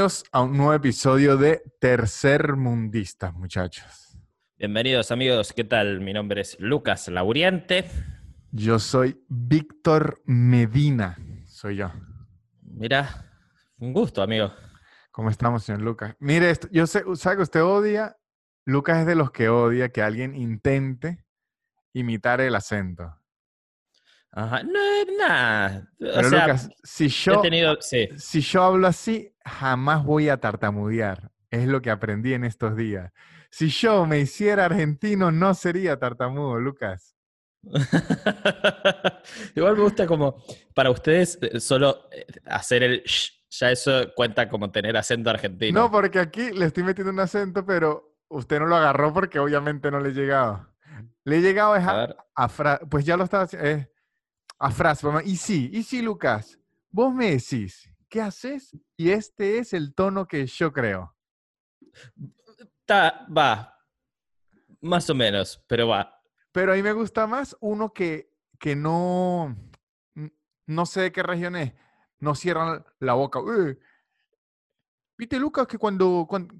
Bienvenidos a un nuevo episodio de Tercer Mundistas, muchachos. Bienvenidos amigos, ¿qué tal? Mi nombre es Lucas Lauriente. Yo soy Víctor Medina, soy yo. Mira, un gusto, amigo. ¿Cómo estamos, señor Lucas? Mire, esto, yo sé, sabe que usted odia, Lucas es de los que odia que alguien intente imitar el acento. Ajá, no es nada. O Pero sea, Lucas, si he yo, tenido, sí. si yo hablo así, jamás voy a tartamudear. Es lo que aprendí en estos días. Si yo me hiciera argentino, no sería tartamudo, Lucas. Igual me gusta como, para ustedes, eh, solo eh, hacer el sh, ya eso cuenta como tener acento argentino. No, porque aquí le estoy metiendo un acento, pero usted no lo agarró porque obviamente no le he llegado. Le he llegado es A a, ver. a fra- pues ya lo estaba haciendo, es a frase. Y sí, y sí, Lucas, vos me decís, ¿qué haces? Y este es el tono que yo creo. Ta- va, más o menos, pero va. Pero a mí me gusta más uno que, que no, no sé de qué región es, no cierran la boca. "Eh, Viste, Lucas, que cuando, cuando,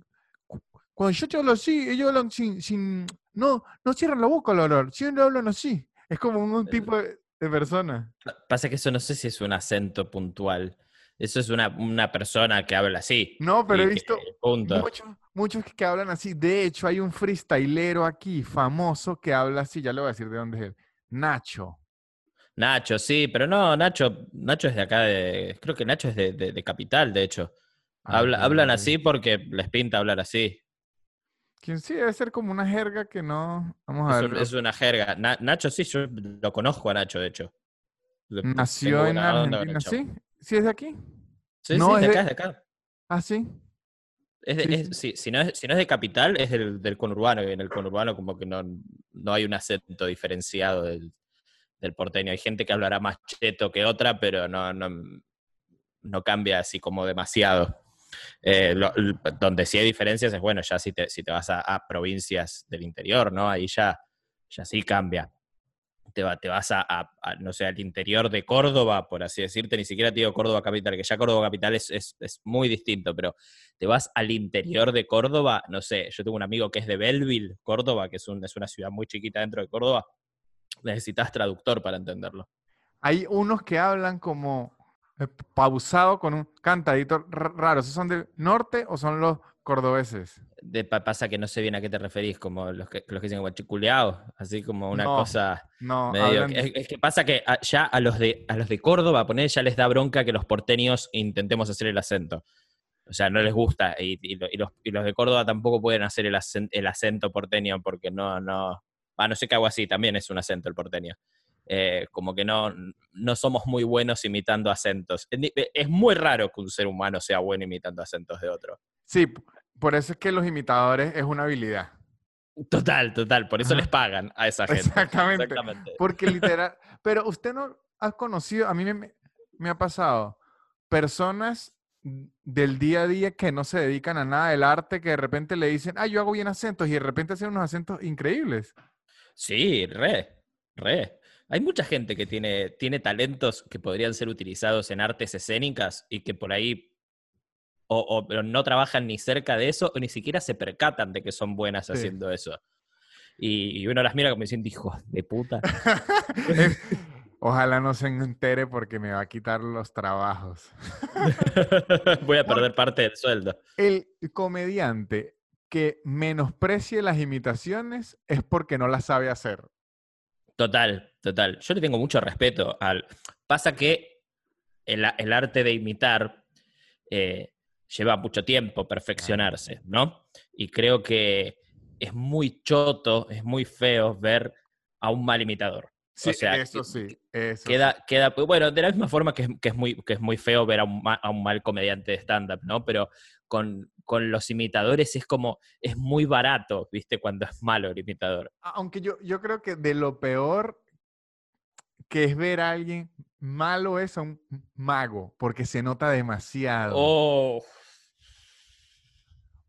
cu- cuando yo te hablo así, ellos hablan sin, sin, no, no cierran la boca al hablar, siempre hablan así. Es como un, un tipo de, de persona. Pa- Pasa que eso no sé si es un acento puntual. Eso es una, una persona que habla así. No, pero he visto muchos, muchos que hablan así. De hecho, hay un freestylero aquí famoso que habla así, ya le voy a decir de dónde es él. Nacho. Nacho, sí, pero no, Nacho, Nacho es de acá de. Creo que Nacho es de, de- de Capital, de hecho. Ah, Habla- hablan así porque les pinta hablar así. Que sí, debe ser como una jerga que no. Vamos a ver. es una jerga. Na- Nacho, sí, yo lo conozco a Nacho, de hecho. Nació en Argentina, ¿sí? ¿Sí es de aquí? Sí, No, sí, es de acá, de- es de acá. Ah, sí. Es de- Sí, es- sí, si, no es, si no es de capital, es del, del conurbano, y en el conurbano como que no, no hay un acento diferenciado del, del porteño. Hay gente que hablará más cheto que otra, pero no, no, no cambia así como demasiado. Eh, donde sí hay diferencias es, bueno, ya si te, si te vas a, a provincias del interior, ¿no? Ahí ya, ya sí cambia. Te, te vas a, no sé, al interior de Córdoba, por así decirte, ni siquiera te digo Córdoba capital, que ya Córdoba capital es, es, muy distinto, pero te vas al interior de Córdoba, no sé, yo tengo un amigo que es de Belleville, Córdoba, que es, un- es una ciudad muy chiquita dentro de Córdoba, necesitas traductor para entenderlo. Hay unos que hablan como pausado con un cantadito raro. ¿Esos son del norte o son los cordobeses? De, pa- pasa que no sé bien a qué te referís, como los que, los que dicen guachiculeado, así como una No, cosa No, medio... Es, es que pasa que a- ya a los, de, a los de Córdoba, poner ya les da bronca que los porteños intentemos hacer el acento. O sea, no les gusta. Y, y lo- y los, y los de Córdoba tampoco pueden hacer el, acen- el acento porteño porque no, no... Ah, no sé qué hago así, también es un acento el porteño. Eh, como que no, no somos muy buenos imitando acentos. Es ni- Es muy raro que un ser humano sea bueno imitando acentos de otro. Sí, por eso es que los imitadores es una habilidad. Total, total. Por eso Ajá. les pagan a esa gente. Exactamente. Exactamente. Porque literal. Pero usted no ha conocido, a mí me- me, me ha pasado, personas del día a día que no se dedican a nada del arte, que de repente le dicen, ah, yo hago bien acentos, y de repente hacen unos acentos increíbles. Sí, re, re. Hay mucha gente que tiene, tiene talentos que podrían ser utilizados en artes escénicas y que por ahí o, o- pero no trabajan ni cerca de eso o ni siquiera se percatan de que son buenas Sí. haciendo eso. Y, y uno las mira como diciendo, hijo de puta. Ojalá no se entere porque me va a quitar los trabajos. Voy a perder parte del sueldo. El comediante que menosprecie las imitaciones es porque no las sabe hacer. Total, total. Yo le tengo mucho respeto al. Pasa que el, arte de imitar eh, lleva mucho tiempo perfeccionarse, ¿no? Y creo que es muy choto, es muy feo ver a un mal imitador. Sí, sea, eso sí, eso sí. Queda, queda, bueno, de la misma forma que es, que es muy, que es muy feo ver a un, ma- a un mal comediante de stand-up, ¿no? Pero con, con los imitadores es como, es muy barato, ¿viste? Cuando es malo el imitador. Aunque yo, yo creo que de lo peor que es ver a alguien malo es a un mago, porque se nota demasiado. Oh,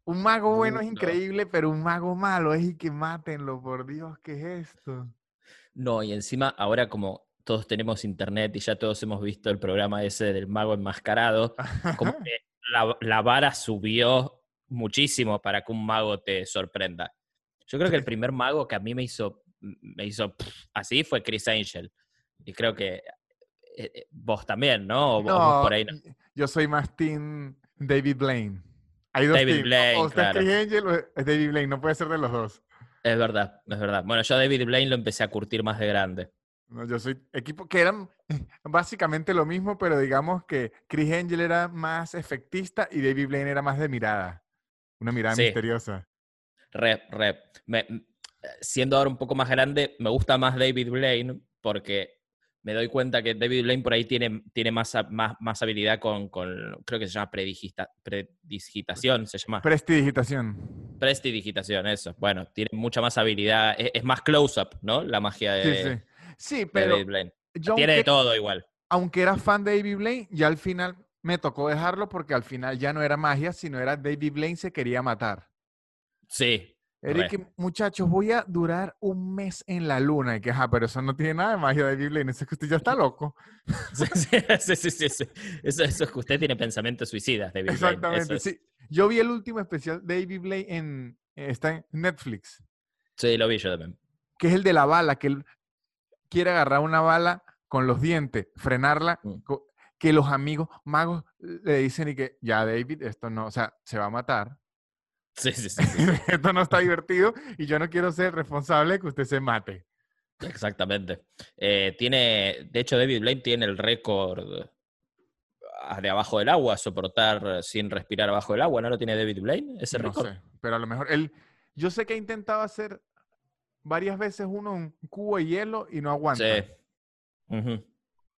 Un mago bueno es increíble, pero un mago malo es y que mátenlo, por Dios, ¿qué es esto? No, y encima ahora como todos tenemos internet y ya todos hemos visto el programa ese del mago enmascarado, como que la, la vara subió muchísimo para que un mago te sorprenda. Yo creo que el primer mago que a mí me hizo, me hizo pff, así fue Chris Angel. Y creo que eh, eh, vos también, ¿no? O vos No, por ahí no. yo soy más team David Blaine. Hay dos David teams, o- Blaine, o claro. es Chris Angel o es David Blaine, no puede ser de los dos. Es verdad, es verdad. Bueno, yo a David Blaine lo empecé a curtir más de grande. No, yo soy equipo que eran básicamente lo mismo, pero digamos que Chris Angel era más efectista y David Blaine era más de mirada. Una mirada Sí. misteriosa. Re, re. Me- m- siendo ahora un poco más grande, me gusta más David Blaine porque me doy cuenta que David Blaine por ahí tiene, tiene más, más, más habilidad con, con- creo que se llama predigita- predigitación, se llama. Prestidigitación. Prestidigitación, eso. Bueno, tiene mucha más habilidad, es, es más close-up, ¿no? La magia de, Sí, sí. Sí, de pero David Blaine. yo Tiene de aunque, todo igual. aunque era fan de David Blaine, ya al final me tocó dejarlo porque al final ya no era magia, sino era David Blaine se quería matar. Sí. Eric, muchachos, voy a durar un mes en la luna. Y que, ajá, pero eso no tiene nada de magia de David Blaine. Eso es que usted ya está loco. Sí, sí, sí, sí, sí. Eso, eso es que usted tiene pensamientos suicidas, David Blaine. Exactamente, es- sí. Yo vi el último especial de David Blaine en, está en Netflix, Sí, lo vi yo también. que es el de la bala, que él quiere agarrar una bala con los dientes, frenarla, Mm. que los amigos magos le dicen y que, ya David, esto no, o sea, se va a matar. Sí, sí, sí. esto no está divertido y yo no quiero ser responsable de que usted se mate. Exactamente. Eh, tiene, de hecho, David Blaine tiene el récord ah, de abajo del agua, soportar sin respirar abajo del agua. ¿No lo tiene David Blaine? Ese No récord. sé, pero a lo mejor él, yo sé que ha intentado hacer varias veces uno un cubo de hielo y no aguanta. Sí.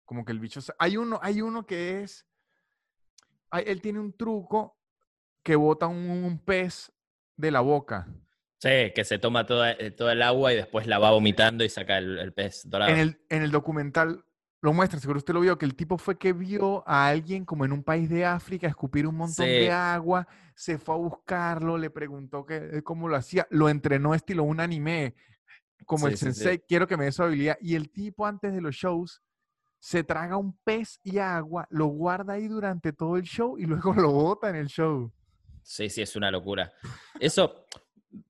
Como que el bicho, hay uno, hay uno que es, hay- él tiene un truco que bota un, un pez de la boca. Sí, que se toma toda, eh, toda el agua y después la va vomitando y saca el, el pez dorado. En el, en el documental lo muestran, seguro usted lo vio, que el tipo fue que vio a alguien como en un país de África escupir un montón Sí. de agua, se fue a buscarlo, le preguntó que, eh, cómo lo hacía, lo entrenó estilo un anime, como el sí, sensei, quiero que me dé su habilidad. Y el tipo antes de los shows se traga un pez y agua, lo guarda ahí durante todo el show y luego lo bota en el show. Sí, sí, es una locura. Eso,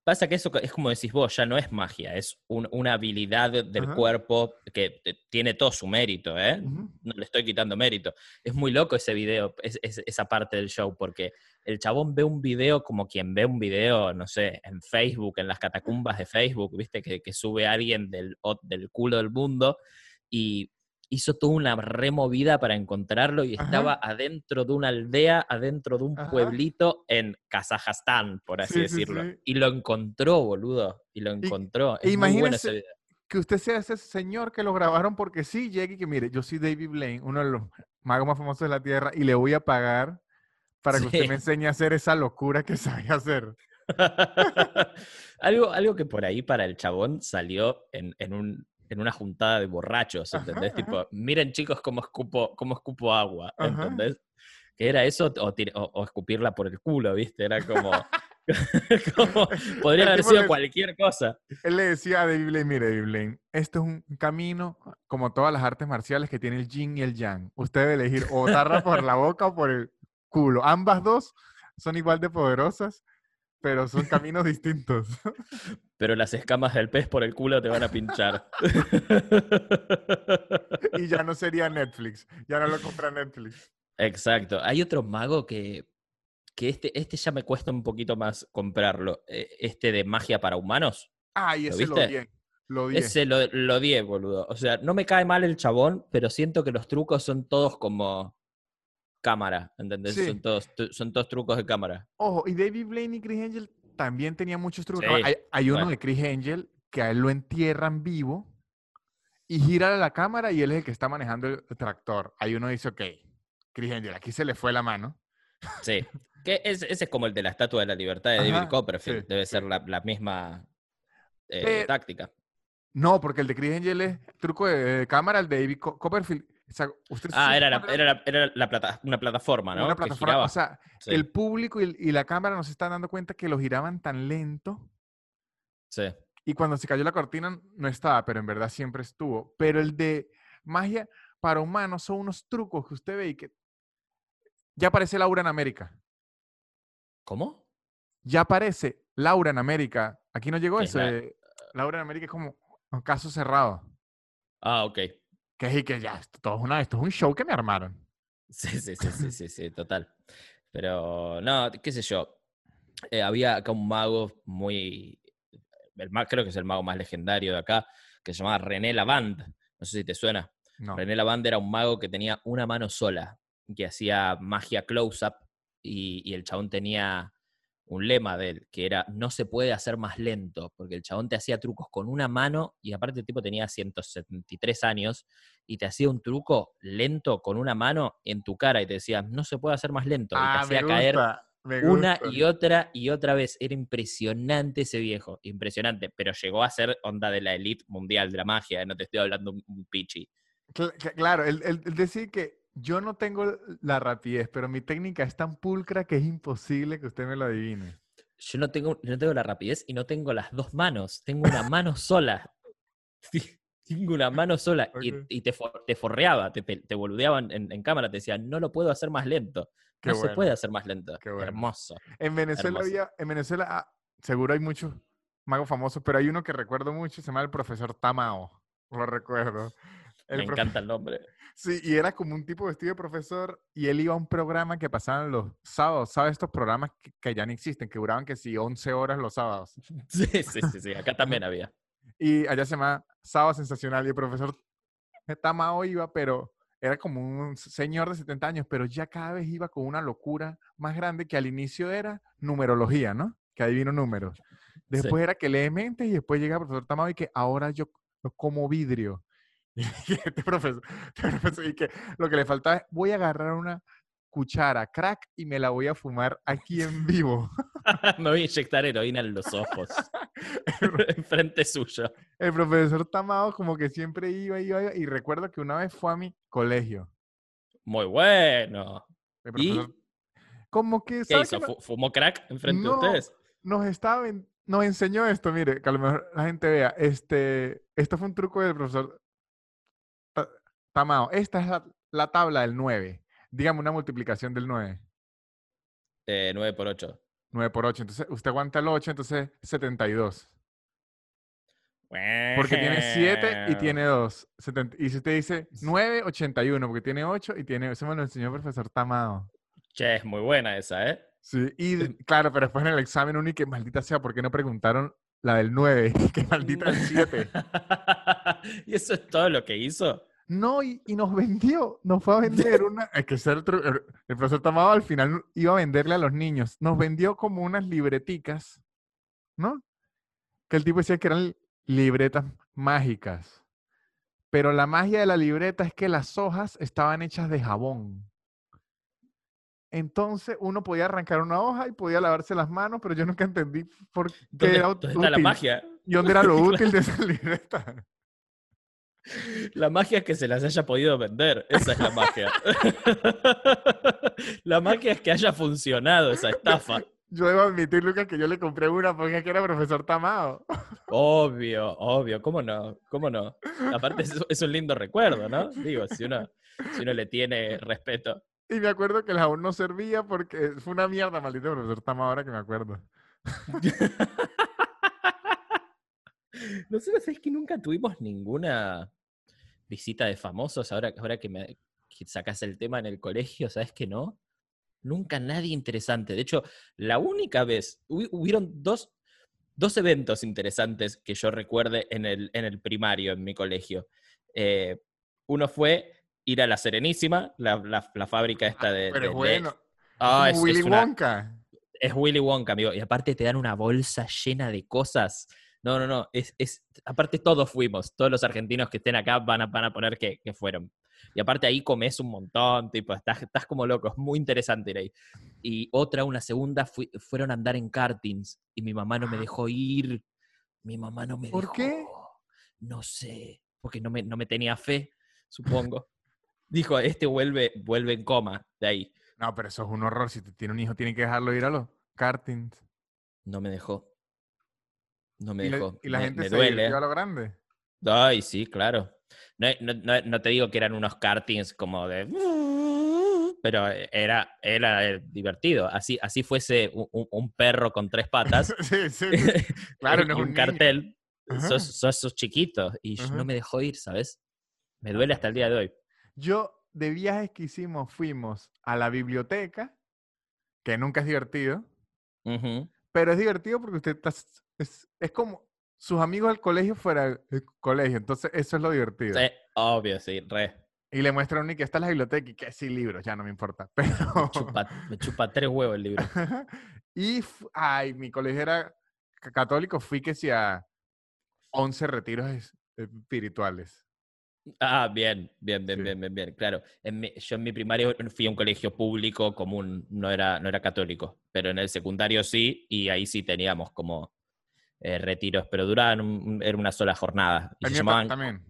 pasa que eso es como decís vos, ya no es magia, es un- una habilidad del Ajá. cuerpo que tiene todo su mérito, ¿eh? No le estoy quitando mérito. Es muy loco ese video, es- es- esa parte del show, porque el chabón ve un video como quien ve un video, no sé, en Facebook, en las catacumbas de Facebook, viste, que, que sube alguien del, del culo del mundo y hizo toda una removida para encontrarlo y Ajá. estaba adentro de una aldea, adentro de un Ajá. pueblito en Kazajstán, por así Sí, sí, decirlo. sí. Y lo encontró, boludo. Y lo encontró. e es muy bueno imagínese- que usted sea ese señor que lo grabaron porque sí, llegue y que mire, yo soy David Blaine, uno de los magos más famosos de la Tierra, y le voy a pagar para que usted me enseñe a hacer esa locura que sabe hacer. algo, algo que por ahí para el chabón salió en, en un- en una juntada de borrachos, Ajá, ¿entendés? ajá. Tipo, miren chicos cómo escupo, cómo escupo agua, Ajá. ¿entendés? Que era eso o, o- o escupirla por el culo, ¿viste? Era como... como- podría El haber sido le- cualquier cosa. Él le decía a David Blaine, mire David Blaine, esto es un camino como todas las artes marciales que tiene el yin y el yang. Usted debe elegir o botarla por la boca o por el culo. Ambas dos son igual de poderosas, pero son caminos distintos. Pero las escamas del pez por el culo te van a pinchar. y ya no sería Netflix, ya no lo compra Netflix. Exacto. Hay otro mago que, que este, este ya me cuesta un poquito más comprarlo. eh, Este de magia para humanos. Ah, y ¿Lo ese lo viste? Lo odié. Ese lo, lo odié, boludo. O sea, no me cae mal el chabón, pero siento que los trucos son todos como cámara, ¿entendés? Sí. Son, todos, son todos trucos de cámara. Ojo, y David Blaine y Chris Angel también tenían muchos trucos. Sí, Hay, hay uno de Chris Angel que a él lo entierran vivo y gira la cámara y él es el que está manejando el tractor. Ahí uno dice, ok, Chris Angel, aquí se le fue la mano. Sí. Que es- ese es como el de la Estatua de la Libertad de David Copperfield. sí, Debe sí. ser la, la misma eh, Pero- táctica. No, porque el de Chris Angel es truco de, de cámara, el de David Co- Copperfield. O sea, usted Ah, era, la- era, la- era la plata- una plataforma, ¿no? una plataforma. O sea, Sí, el público y, y la cámara no se están dando cuenta que lo giraban tan lento sí. Y cuando se cayó la cortina no estaba, pero en verdad siempre estuvo. Pero el de magia para humanos son unos trucos que usted ve y que Ya aparece Laura en América. ¿Cómo? Ya aparece Laura en América. Aquí no llegó ¿Qué es eso. la- Laura en América es como un caso cerrado. Ah, ok. Que es y que ya, esto, todo es una, esto es un show que me armaron. Sí, sí, sí, sí, sí, sí, total. Pero, no, qué sé yo. Eh, había acá un mago muy. El creo que es el mago más legendario de acá, que se llamaba René Lavand. No sé si te suena. No. René Lavand era un mago que tenía una mano sola, que hacía magia close-up, y, y el chabón tenía un lema de él, que era no se puede hacer más lento, porque el chabón te hacía trucos con una mano, y aparte el tipo tenía 173 años, y te hacía un truco lento con una mano en tu cara, y te decía, no se puede hacer más lento, y te Ah, hacía caer gusta, me una y otra y otra vez. Era impresionante ese viejo, impresionante, pero llegó a ser onda de la elite mundial de la magia, no te estoy hablando un, pichi. Cl- cl- Claro, el decir que yo no tengo la rapidez, pero mi técnica es tan pulcra que es imposible que usted me lo adivine. Yo no tengo, no tengo la rapidez y no tengo las dos manos, tengo una mano sola. Tengo una mano sola y, te, for- te forreaba, te, te boludeaban en, en cámara, te decían, no lo puedo hacer más lento. Qué no se puede hacer más lento. qué bueno. Hermoso. En Venezuela Hermoso. había, en Venezuela, ah, seguro hay muchos magos famosos, pero hay uno que recuerdo mucho, se llama el profesor Tamao. Lo recuerdo. El Me profe- encanta el nombre. Sí, y era como un tipo vestido de profesor y él iba a un programa que pasaban los sábados. ¿Sabes estos programas que, que ya no existen, que duraban que sí, 11 horas los sábados? Sí, sí, sí, sí, acá también había. Y allá se llama Sábado Sensacional y el profesor Tamao iba, pero era como un señor de 70 años, pero ya cada vez iba con una locura más grande que al inicio era numerología, ¿no? Que adivino números. Después era que lee mentes y después llega el profesor Tamao y que ahora yo co- como vidrio. Y este profesor, este profesor, y que lo que le faltaba es, voy a agarrar una cuchara crack y me la voy a fumar aquí en vivo. Me voy a inyectar heroína en los ojos. Enfrente suyo. El profesor Tamao como que siempre iba, iba, iba, y recuerdo que una vez fue a mi colegio. Muy bueno. El ¿Y? profesor, como que, ¿Qué ¿sabes hizo? qué no- ¿Fu- ¿Fumó crack enfrente No. de ustedes? nos estaba, nos enseñó esto, mire, que a lo mejor la gente vea, este, esto fue un truco del profesor Tamao. Esta es la, la tabla del 9. Dígame una multiplicación del 9. Eh, 9 por 8. 9 por 8. Entonces, usted aguanta el 8, entonces 72. Porque tiene 7 y tiene 2. y si usted dice 9, 81, porque tiene 8 y tiene... Eso me lo enseñó el profesor Tamao. Che, es muy buena esa, ¿eh? Sí, y claro, pero después en el examen y que maldita sea, ¿por qué no preguntaron la del 9? que maldita el 7. ¿Y eso es todo lo que hizo? No, y, y nos vendió, nos fue a vender una, es que ser tru- el, el profesor Tamao al final iba a venderle a los niños, nos vendió como unas libreticas, ¿no? Que el tipo decía que eran libretas mágicas, pero la magia de la libreta es que las hojas estaban hechas de jabón. Entonces uno podía arrancar una hoja y podía lavarse las manos, pero yo nunca entendí por qué ¿Dónde, era dónde está la útil magia? y dónde era lo útil de esa libreta. La magia es que se las haya podido vender. Esa es la magia. la magia es que haya funcionado esa estafa. Yo debo admitir, Lucas, que yo le compré una porque que era profesor Tamao. Obvio, obvio. ¿Cómo no? ¿Cómo no? Aparte es, es un lindo recuerdo, ¿no? Digo, si uno, si uno le tiene respeto. Y me acuerdo que el jabón no servía porque fue una mierda, maldito profesor Tamao, ahora que me acuerdo. Nosotros es que nunca tuvimos ninguna visita de famosos. Ahora, ahora que me que sacas el tema en el colegio, ¿sabes que no? Nunca nadie interesante. De hecho, la única vez, hubi- hubieron dos, dos eventos interesantes que yo recuerde en el, en el primario, en mi colegio. Eh, uno fue ir a la Serenísima, la, la- la fábrica esta de... Pero de- es de- bueno. Ah, es- Willy es una- Wonka. es Willy Wonka, amigo. Y aparte te dan una bolsa llena de cosas. No, no, no. Es, es, aparte todos fuimos. Todos los argentinos que estén acá van a, van a poner que, que fueron. Y aparte ahí comes un montón, tipo, estás, estás como loco. Es muy interesante ir ahí. Y otra, una segunda, fui- fueron a andar en kartings. Y mi mamá no me dejó ir. Mi mamá no me ¿Por dejó. qué? No sé. Porque no me, no me tenía fe, supongo. Dijo, este vuelve, vuelve en coma de ahí. No, pero eso es un horror. Si te tiene un hijo, tiene que dejarlo ir a los kartings. No me dejó. No me y, la- dejó. y la me, gente me se duele. a lo grande. Ay, sí, claro. No, no- no- te digo que eran unos kartings como de... pero era, era eh, divertido. Así, así fuese un, perro con tres patas sí, sí. Claro, no un, niño. cartel, sos, sos, sos chiquito. Y Ajá. no me dejó ir, ¿sabes? Me duele hasta el día de hoy. Yo, de viajes que hicimos, fuimos a la biblioteca, que nunca es divertido, Ujú. Pero es divertido porque usted está, es, es como sus amigos del colegio fuera del colegio, entonces eso es lo divertido. Sí, obvio, sí, re. Y le muestran y que está en la biblioteca y que sí, libros, ya no me importa. Pero... Me chupa, me chupa tres huevos el libro. y, ay, mi colegio era ca- católico, fui que sí a 11 retiros es- espirituales. Ah, bien, bien, bien, Sí. bien, bien, bien, claro. En mi- yo en mi primario fui a un colegio público común, no era, no era católico, pero en el secundario sí, y ahí sí teníamos como eh, retiros, pero duraban, un- era una sola jornada. Y El se mío llamaban, también.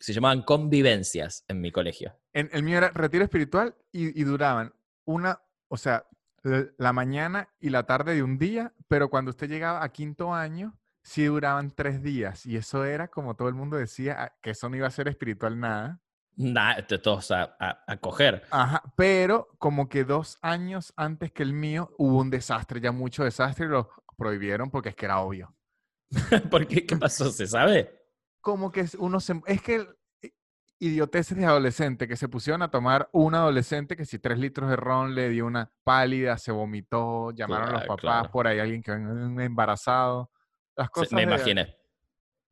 se llamaban convivencias en mi colegio. En, el mío era retiro espiritual y, y duraban una, o sea, la mañana y la tarde de un día, pero cuando usted llegaba a quinto año, sí duraban tres días. Y eso era, como todo el mundo decía, ah, que eso no iba a ser espiritual nada. Nada, todos a, a- a coger. Ajá, pero como que dos años antes que el mío hubo un desastre, ya mucho desastre, y lo prohibieron porque es que era obvio. ¿Por qué? ¿Qué pasó? ¿Se sabe? Como que uno se... Es que idioteces de adolescente, que se pusieron a tomar un adolescente que si tres litros de ron le dio una pálida, se vomitó, llamaron a los papás claro. por ahí, alguien que venga embarazado. Las cosas, me imaginé.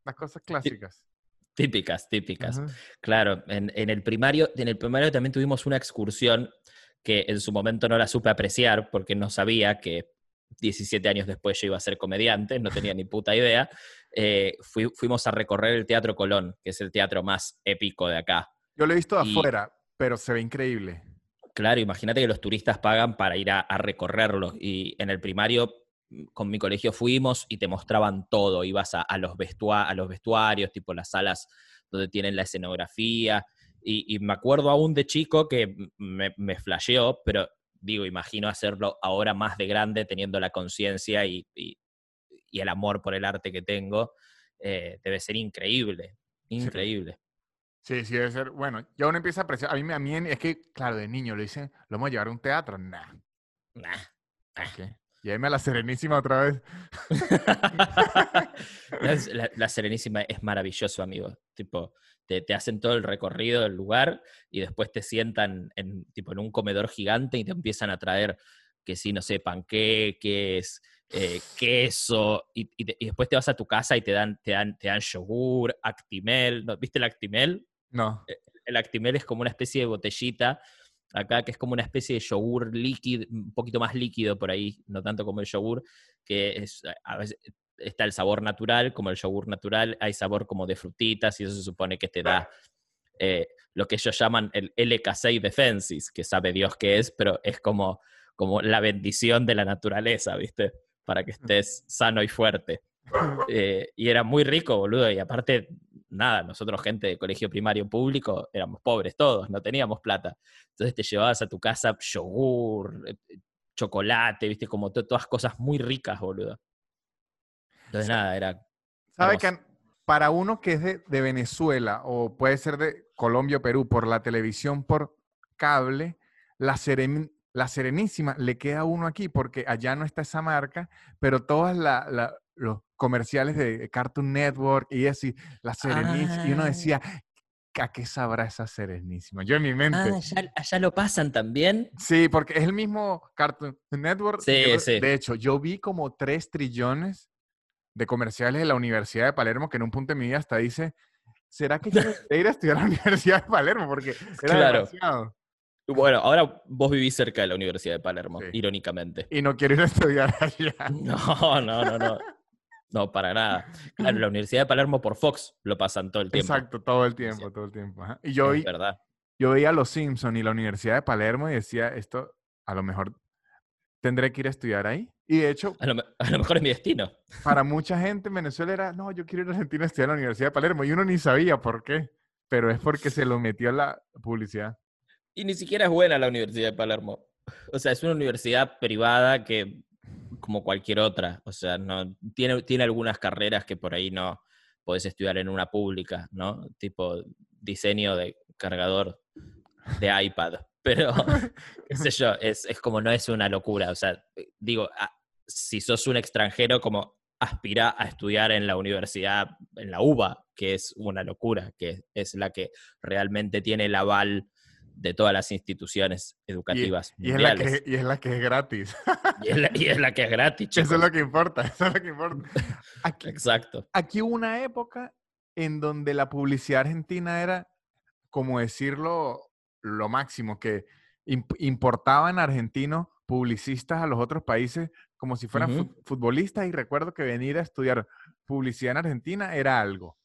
las cosas clásicas. Típicas, típicas. Ajá. Claro, en, en el primario, en el primario también tuvimos una excursión que en su momento no la supe apreciar porque no sabía que 17 años después yo iba a ser comediante, no tenía ni puta idea. Eh, fui- fuimos a recorrer el Teatro Colón, que es el teatro más épico de acá. Yo lo he visto de Y- afuera, pero se ve increíble. Claro, imagínate que los turistas pagan para ir a, a recorrerlo. Y en el primario, con mi colegio fuimos y te mostraban todo. Ibas a, a los, vestua- a los vestuarios, tipo las salas donde tienen la escenografía. Y, y me acuerdo aún de chico que me, me flasheó, pero digo, imagino hacerlo ahora más de grande, teniendo la conciencia y, y- y el amor por el arte que tengo. eh, debe ser increíble, increíble. Sí, sí, debe ser. Bueno, ya uno empieza a apreciar. A mí, me- a mí es que, claro, de niño lo dicen, lo vamos a llevar a un teatro. Nah, Nah. ¿qué? Lléveme a la Serenísima otra vez. La, la Serenísima es maravilloso, amigo. Tipo, te, te hacen todo el recorrido del lugar y después te sientan en, tipo, en un comedor gigante y te empiezan a traer que sí, no sé, panqueques, eh, queso, y, y te- y después te vas a tu casa y te dan, te dan, te dan yogur, Actimel. ¿no? ¿Viste el Actimel? No. El Actimel es como una especie de botellita acá, que es como una especie de yogur líquido, un poquito más líquido por ahí, no tanto como el yogur, que es, a veces está el sabor natural, como el yogur natural, hay sabor como de frutitas y eso se supone que te da eh, lo que ellos llaman el LK6 Defensis, que sabe Dios qué es, pero es como, como la bendición de la naturaleza, ¿viste? Para que estés sano y fuerte. Eh, y era muy rico, boludo. Y aparte, nada, nosotros, gente de colegio primario público, éramos pobres todos, no teníamos plata. Entonces te llevabas a tu casa yogur, eh, chocolate, viste, como to- todas cosas muy ricas, boludo. Entonces, nada, era. ¿Sabe que para uno que es de, de Venezuela o puede ser de Colombia o Perú por la televisión, por cable, la, Seren- la Serenísima le queda a uno aquí porque allá no está esa marca, pero todas la- la- los comerciales de Cartoon Network y así, la Serenísima, y uno Ah. decía, ¿a qué sabrá esa Serenísima? Yo en mi mente. Ah, allá, allá lo pasan también. Sí, porque es el mismo Cartoon Network. Sí, sí. De hecho, yo vi como tres trillones de comerciales de la Universidad de Palermo que en un punto de mi vida hasta dice, ¿será que yo ir a estudiar a la Universidad de Palermo? Porque era Claro. demasiado. Bueno, ahora vos vivís cerca de la Universidad de Palermo, Sí. irónicamente. Y no quiero ir a estudiar allá. No, no, no, no. No, para nada. Claro, la Universidad de Palermo por Fox lo pasan todo el tiempo. Exacto, todo el tiempo, Sí. todo el tiempo. ajá. Y yo, Es vi- verdad. yo veía a Los Simpson y la Universidad de Palermo y decía, esto a lo mejor tendré que ir a estudiar ahí. Y de hecho, A lo, me- a lo mejor es mi destino. para mucha gente en Venezuela era, no, yo quiero ir a Argentina a estudiar en la Universidad de Palermo. Y uno ni sabía por qué, pero es porque se lo metió la publicidad. Y ni siquiera es buena la Universidad de Palermo. O sea, es una universidad privada que, como cualquier otra, o sea, no tiene, tiene algunas carreras que por ahí no podés estudiar en una pública, ¿no? Tipo diseño de cargador de iPad. pero qué sé yo, es, es como no es una locura. O sea, digo, ah, si sos un extranjero, como aspira a estudiar en la universidad, en la UBA, que es una locura, que es la que realmente tiene el aval de todas las instituciones educativas y, y, es la que, y, es la que, es gratis. Y es la, y es la que es gratis. Chicos. Eso es lo que importa, eso es lo que importa. Aquí, Exacto. Aquí hubo una época en donde la publicidad argentina era, como decirlo, lo máximo, que imp importaban argentinos publicistas a los otros países como si fueran uh -huh. futbolistas y recuerdo que venir a estudiar publicidad en Argentina era algo.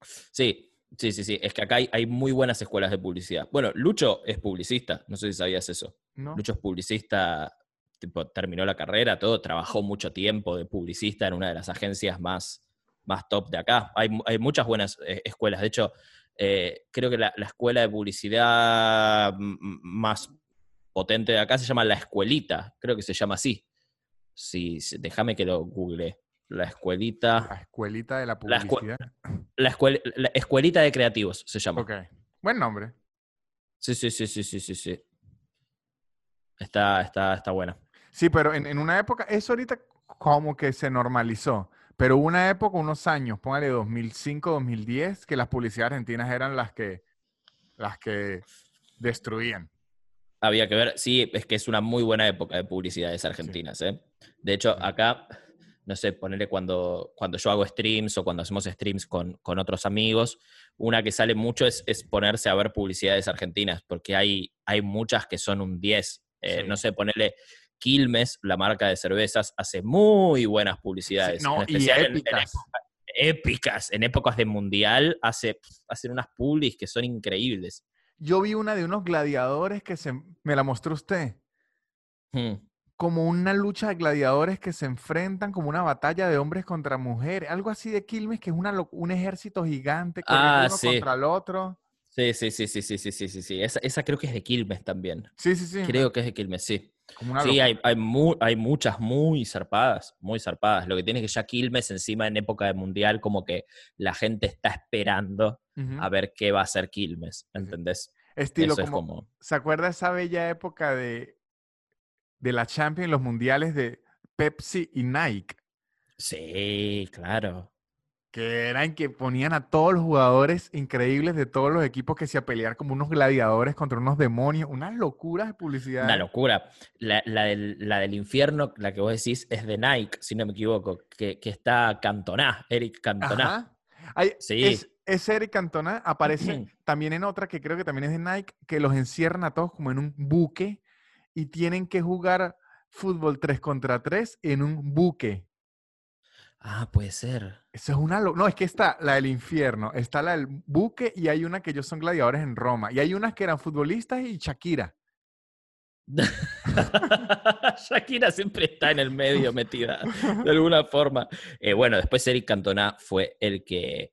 Sí, sí, sí, sí. Es que acá hay, hay, muy buenas escuelas de publicidad. Bueno, Lucho es publicista, no sé si sabías eso. ¿No? Lucho es publicista, tipo, terminó la carrera, todo, trabajó mucho tiempo de publicista en una de las agencias más, más top de acá. Hay, hay muchas buenas eh, escuelas. De hecho, eh, creo que la, la, escuela de publicidad más potente de acá se llama La Escuelita, creo que se llama así. Sí, déjame que lo google. La escuelita. La escuelita de la publicidad. La, escuel, la, escuelita de creativos se llama. Ok. Buen nombre. Sí, sí, sí, sí, sí, sí, sí. Está, está, está buena. Sí, pero en, en, una época, eso ahorita como que se normalizó. Pero hubo una época, unos años, póngale 2005, 2010, que las publicidades argentinas eran las que, las que destruían. Había que ver, sí, es que es una muy buena época de publicidades argentinas. Sí. ¿eh? De hecho, acá, no sé, ponerle cuando, cuando yo hago streams o cuando hacemos streams con, con otros amigos, una que sale mucho es, es, ponerse a ver publicidades argentinas, porque hay, hay muchas que son un 10. Eh, sí. No sé, ponerle Quilmes, la marca de cervezas, hace muy buenas publicidades. Sí, no, en y épicas. En, épicas. En épocas de mundial, hace, hacen unas publis que son increíbles. Yo vi una de unos gladiadores que se, me la mostró usted. Hmm. Como una lucha de gladiadores que se enfrentan, como una batalla de hombres contra mujeres. Algo así de Quilmes, que es una, un ejército gigante ah, uno sí. contra el otro. Sí, sí, sí, sí, sí, sí, sí, sí, sí. Esa, esa, creo que es de Quilmes también. Sí, sí, sí. Creo que es de Quilmes, sí. sí, hay, hay, mu hay, muchas muy zarpadas, muy zarpadas. Lo que tiene es que ya Quilmes encima en época de mundial, como que la gente está esperando uh -huh. a ver qué va a hacer Quilmes, ¿entendés? Estilo como, como, ¿Se acuerda esa bella época de, de la Champions, los mundiales de Pepsi y Nike? Sí, claro que eran que ponían a todos los jugadores increíbles de todos los equipos que se a pelear como unos gladiadores contra unos demonios, unas locuras de publicidad. Una locura. La, la, del, la, del, infierno, la que vos decís, es de Nike, si no me equivoco, que, que está Cantona, Eric Cantona. Sí. Es, es, Eric Cantona, aparece también en otra que creo que también es de Nike, que los encierran a todos como en un buque y tienen que jugar fútbol 3 contra 3 en un buque. Ah, puede ser. Eso es una... No, es que está la del infierno, está la del buque y hay una que ellos son gladiadores en Roma. Y hay unas que eran futbolistas y Shakira. Shakira siempre está en el medio metida, de alguna forma. Eh, bueno, después Eric Cantona fue el que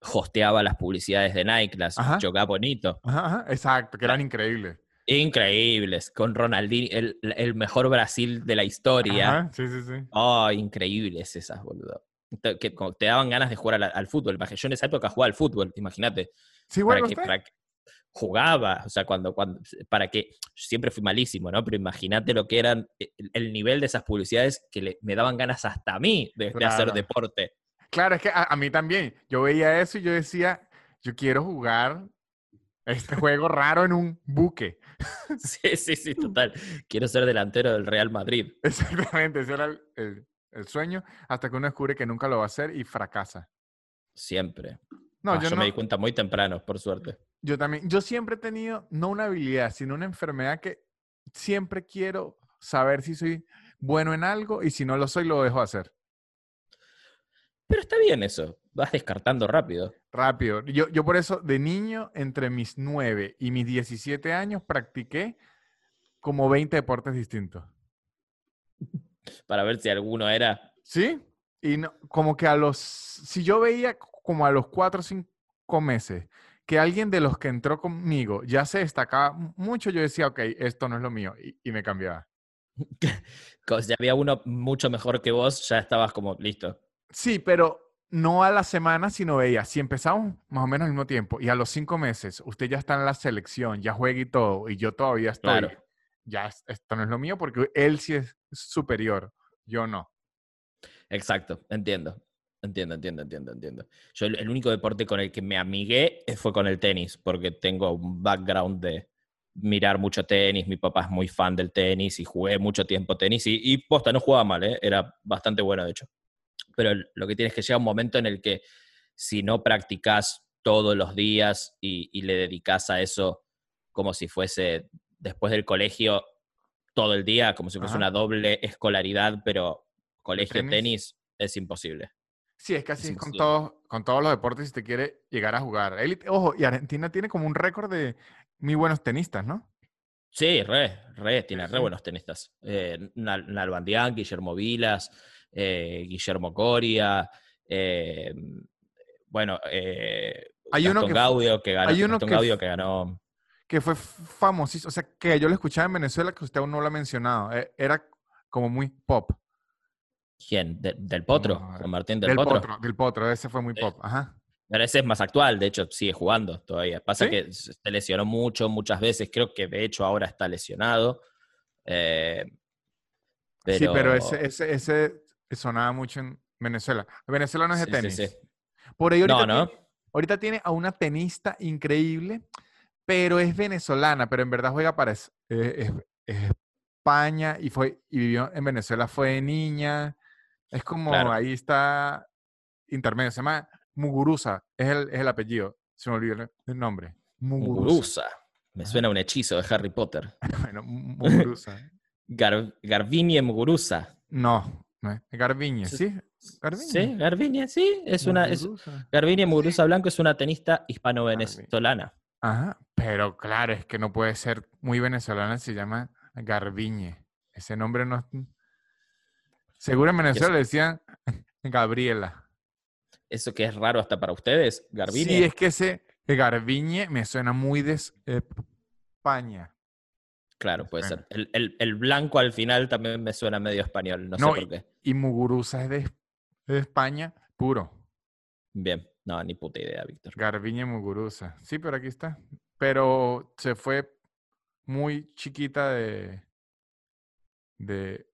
hosteaba las publicidades de Nike, las Choca Bonito. Ajá, ajá, exacto, que eran increíbles. Increíbles, con Ronaldinho, el, el, mejor Brasil de la historia. Ajá, sí, sí, sí. Oh, increíbles esas, boludo. Te, que, te daban ganas de jugar al, al, fútbol. Yo en esa época jugaba al fútbol, imagínate. Sí, bueno, para que, para que, jugaba, o sea, cuando, cuando, para que, siempre fui malísimo, ¿no? Pero imagínate lo que eran, el, el, nivel de esas publicidades que le, me daban ganas hasta a mí de, claro. de hacer deporte. Claro, es que a, a mí también. Yo veía eso y yo decía, yo quiero jugar este juego raro en un buque. Sí, sí, sí, total. Quiero ser delantero del Real Madrid. Exactamente, ese era el, el, el, sueño, hasta que uno descubre que nunca lo va a hacer y fracasa. Siempre. No, ah, yo, yo no, me di cuenta muy temprano, por suerte. Yo también. Yo siempre he tenido, no una habilidad, sino una enfermedad que siempre quiero saber si soy bueno en algo y si no lo soy, lo dejo hacer. Pero está bien eso, vas descartando rápido. Rápido. Yo, yo por eso, de niño, entre mis 9 y mis 17 años, practiqué como 20 deportes distintos. Para ver si alguno era. Sí, y no, como que a los, si yo veía como a los 4 o 5 meses que alguien de los que entró conmigo ya se destacaba mucho, yo decía, ok, esto no es lo mío, y, y me cambiaba. si había uno mucho mejor que vos, ya estabas como listo. Sí, pero no a la semana, sino veía, si empezamos más o menos al mismo tiempo y a los cinco meses usted ya está en la selección, ya juega y todo, y yo todavía estoy, Claro. ya es- esto no es lo mío porque él sí es superior, yo no. Exacto, entiendo. Entiendo, entiendo, entiendo, entiendo. Yo el, el único deporte con el que me amigué eh, fue con el tenis, porque tengo un background de mirar mucho tenis, mi papá es muy fan del tenis y jugué mucho tiempo tenis y, y posta, no jugaba mal, ¿eh? era bastante bueno de hecho. Pero lo que tienes que llegar un momento en el que si no practicas todos los días y, y le dedicas a eso como si fuese después del colegio todo el día, como si fuese Ajá. una doble escolaridad, pero colegio tenis? tenis es imposible. Sí, es que así Es es con todos, con todos los deportes si te quiere llegar a jugar. Ojo, y Argentina tiene como un récord de muy buenos tenistas, ¿no? Sí, re, re, tiene re buenos tenistas. Eh, Nal- Nalbandián, Guillermo Vilas, eh, Guillermo Coria, eh, bueno, eh, Hay uno que Gaudio, que ganó, hay uno Gastón que Gaudio fu- que ganó, Que fue famosísimo, o sea, que yo lo escuchaba en Venezuela que usted aún no lo ha mencionado. eh, Era como muy pop. ¿quién? De- del Potro, No, Juan Martín del, Del Potro. potro, del potro, ese fue muy Sí. pop. Ajá. Pero ese es más actual, de hecho sigue jugando todavía. Pasa ¿Sí? que se lesionó mucho, muchas veces, creo que de hecho ahora está lesionado. eh, Sí, pero ese, ese, ese sonaba mucho en Venezuela. Venezuela no es de Sí, tenis. sí. Por ahí ahorita, No, ¿no? Tiene, ahorita tiene a una tenista increíble, pero es venezolana, pero en verdad juega para es- es- es España y fue y vivió en Venezuela, fue de niña. Es como Claro. ahí está intermedio. Se llama Muguruza, es el, es el apellido. Se me olvidó el- nombre. Muguruza. Muguruza. Me suena a un hechizo de Harry Potter. Bueno, Mu- Muguruza. Gar Garbiñe Muguruza. No, Garbiñe, Sí. Garbiñe. Sí, Garbiñe, sí. Es una, es. Garbiñe Muguruza Blanco es una tenista hispano-venezolana. Ajá, pero claro, es que no puede ser muy venezolana, se llama Garbiñe. Ese nombre no... es- Seguro en Venezuela le decían Gabriela. Eso que es raro hasta para ustedes, Garbiñe. Sí, es que ese Garbiñe me suena muy de es- España. Claro, puede ser. El, el- el blanco al final también me suena medio español, no, No, sé por qué. Y Muguruza es de, de España puro. Bien, no, ni puta idea, Víctor. Garbiñe Muguruza. Sí, pero aquí está. Pero se fue muy chiquita de, de,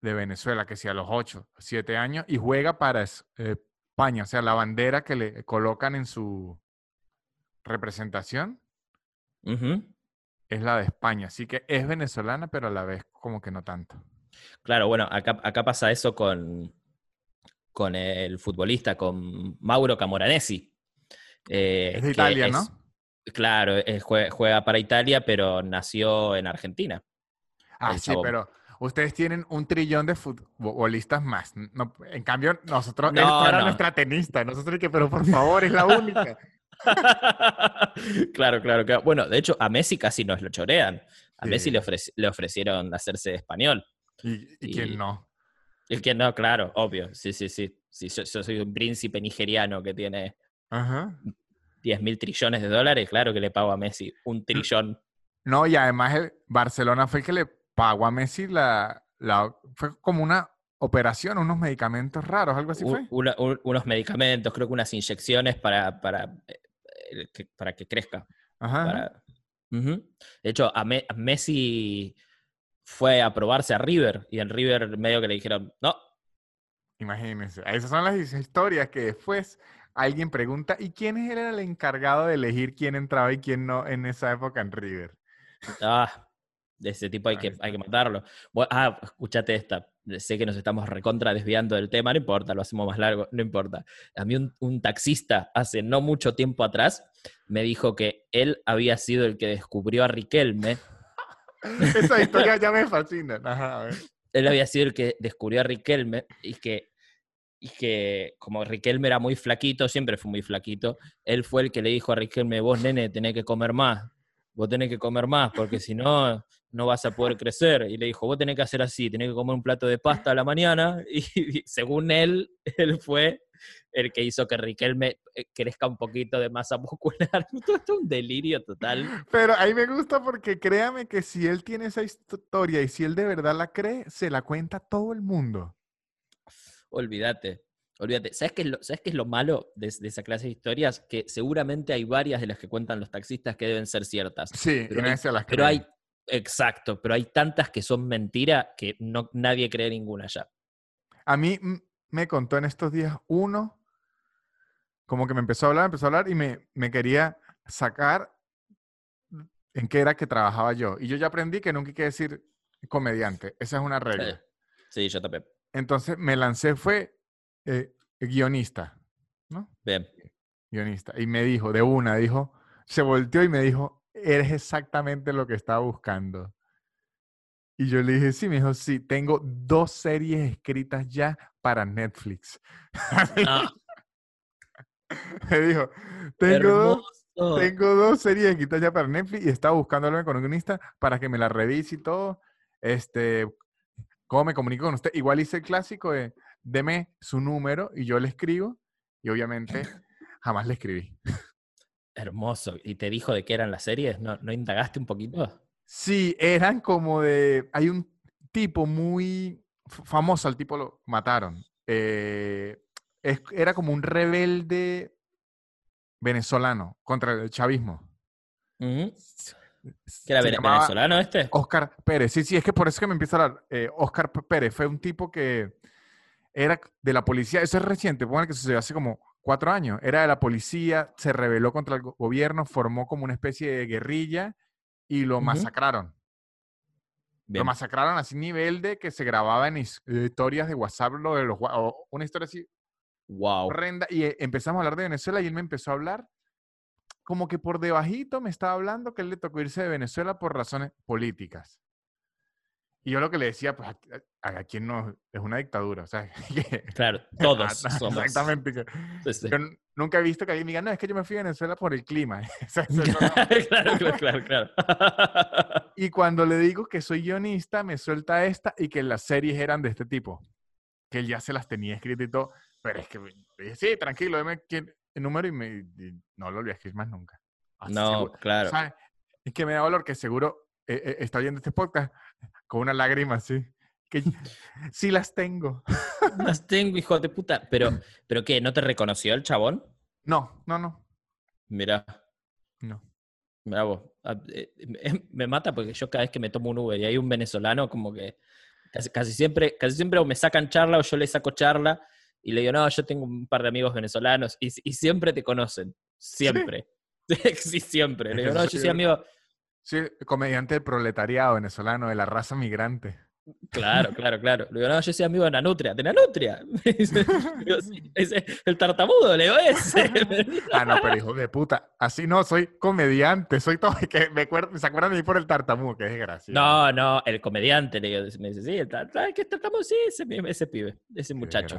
de Venezuela, que sí, a los 8, 7 años, y juega para es- España. O sea, la bandera que le colocan en su representación Ujú. Es la de España. Así que es venezolana, pero a la vez como que no tanto. Claro, bueno, acá, acá pasa eso con, con el futbolista, con Mauro Camoranesi. eh, Es de Italia, es- ¿no? Claro, es- jue- juega para Italia, pero nació en Argentina. Ah, sí, pero ustedes tienen un trillón de futbolistas más. No, en cambio, nosotros, No, era no. nuestra tenista. Nosotros que, pero por favor, es la única. claro, claro, claro. Bueno, de hecho, a Messi casi nos lo chorean. A Messi le, ofreci- le ofrecieron hacerse español. ¿Y, y Y- quién no? El que no, claro, obvio. Sí, sí, sí. Sí, yo, yo soy un príncipe nigeriano que tiene Ajá. 10 mil trillones de dólares. Claro que le pago a Messi un trillón. No, y además el Barcelona fue el que le pagó a Messi la, la fue como una operación, unos medicamentos raros, algo así fue. una- un- unos medicamentos, creo que unas inyecciones para, para, eh, que, para que crezca. Ajá. De hecho, a, Me- a Messi fue a probarse a River y en River medio que le dijeron, no, Imagínense. Esas son las historias que después alguien pregunta, ¿y quién era el encargado de elegir quién entraba y quién no en esa época en River? ah, de ese tipo hay que, hay que matarlo. Ah, escúchate esta. Sé que nos estamos recontra desviando del tema, no importa, lo hacemos más largo, no importa. A mí un, un taxista hace no mucho tiempo atrás me dijo que él había sido el que descubrió a Riquelme. Esa historia ya me fascina. Ajá. Él había sido el que descubrió a Riquelme y que, y que como Riquelme era muy flaquito, siempre fue muy flaquito, él fue el que le dijo a Riquelme, vos nene tenés que comer más, vos tenés que comer más, porque si no, no vas a poder crecer. Y le dijo, vos tenés que hacer así, tenés que comer un plato de pasta a la mañana. Y, según él, él fue el que hizo que Riquelme eh, crezca un poquito de masa muscular. Todo esto es un delirio total. Pero ahí me gusta porque créame que si él tiene esa historia y si él de verdad la cree, se la cuenta todo el mundo. Olvídate. Olvídate. ¿Sabes qué es lo, ¿sabes qué es lo malo de, de esa clase de historias? Que seguramente hay varias de las que cuentan los taxistas que deben ser ciertas. Sí, Pero hay- las Pero hay, exacto, pero hay tantas que son mentira que no, nadie cree ninguna ya. A mí me contó en estos días uno, como que me empezó a hablar, empezó a hablar y me, me quería sacar en qué era que trabajaba yo. Y yo ya aprendí que nunca hay que decir comediante. Esa es una regla. Sí, yo también. Entonces me lancé, fue eh, guionista, ¿no? Bien. Guionista. Y me dijo, de una, dijo, se volteó y me dijo, eres exactamente lo que estaba buscando. Y yo le dije, sí, me dijo, sí, tengo dos series escritas ya para Netflix. Ah, me dijo, tengo dos, tengo dos series escritas ya para Netflix y estaba buscando hablarme con un guionista para que me la revise y todo. Este, ¿cómo me comunico con usted? Igual hice el clásico de, deme su número y yo le escribo. Y obviamente jamás le escribí. Hermoso. ¿Y te dijo de qué eran las series? ¿No, no indagaste un poquito? Sí, eran como de. Hay un tipo muy famoso, al tipo lo mataron. eh, es- era como un rebelde venezolano contra el chavismo. S- ¿Qué era venezolano este? Oscar Pérez. Sí, sí, es que por eso es que me empieza a hablar. Eh, Oscar Pérez fue un tipo que era de la policía. Eso es reciente, pongan que sucedió hace como cuatro años. Era de la policía, se rebeló contra el go- gobierno, formó como una especie de guerrilla y lo masacraron. Lo masacraron así nivel de que se grababa en eh, historias de WhatsApp, lo de los, o una historia así Wow. horrenda. Y eh, empezamos a hablar de Venezuela y él me empezó a hablar como que por debajito me estaba hablando que él le tocó irse de Venezuela por razones políticas. Y yo lo que le decía, pues a, a- a quién no, es una dictadura. O sea, que- Claro, todos somos. Exactamente. que- Sí, sí. Yo nunca he visto que alguien diga, no, es que yo me fui a Venezuela por el clima. O sea, eso claro, claro, claro, claro. Y cuando le digo que soy guionista, me suelta esta y que las series eran de este tipo. Que él ya se las tenía escritas y todo. Pero es que, dije, sí, tranquilo, quién- el número y, me, y no lo volví a escribir más nunca. Así No, seguro- claro. ¿sabes? Es que me da valor que seguro eh, eh, está oyendo este podcast con una lágrima así. Que sí las tengo. Las tengo, hijo de puta. Pero, ¿pero qué? ¿No te reconoció el chabón? No, no, no. Mira, No. mira vos. Ah, eh, Me, mata porque yo cada vez que me tomo un Uber y hay un venezolano, como que casi, casi siempre, casi siempre o me sacan charla o yo le saco charla y le digo, no, yo tengo un par de amigos venezolanos y, y siempre te conocen. Siempre. Sí, siempre. Es Le digo, no, yo sí soy amigo. Sí, comediante proletariado venezolano, de la raza migrante. Claro, claro, claro. Le digo, no, yo soy amigo de Nanutria. ¿De Nanutria? Me dice, digo, "Sí, ese, el tartamudo, le digo, ese. Ah, no, pero hijo de puta. Así no, soy comediante, soy todo. Que me acuerdo, se acuerdan de mí por el tartamudo, que es desgracia. No, no, el comediante, le digo, me dice, sí, el tar- ¿sabes qué tartamudo? Sí, ese, pi- ese pibe, ese muchacho,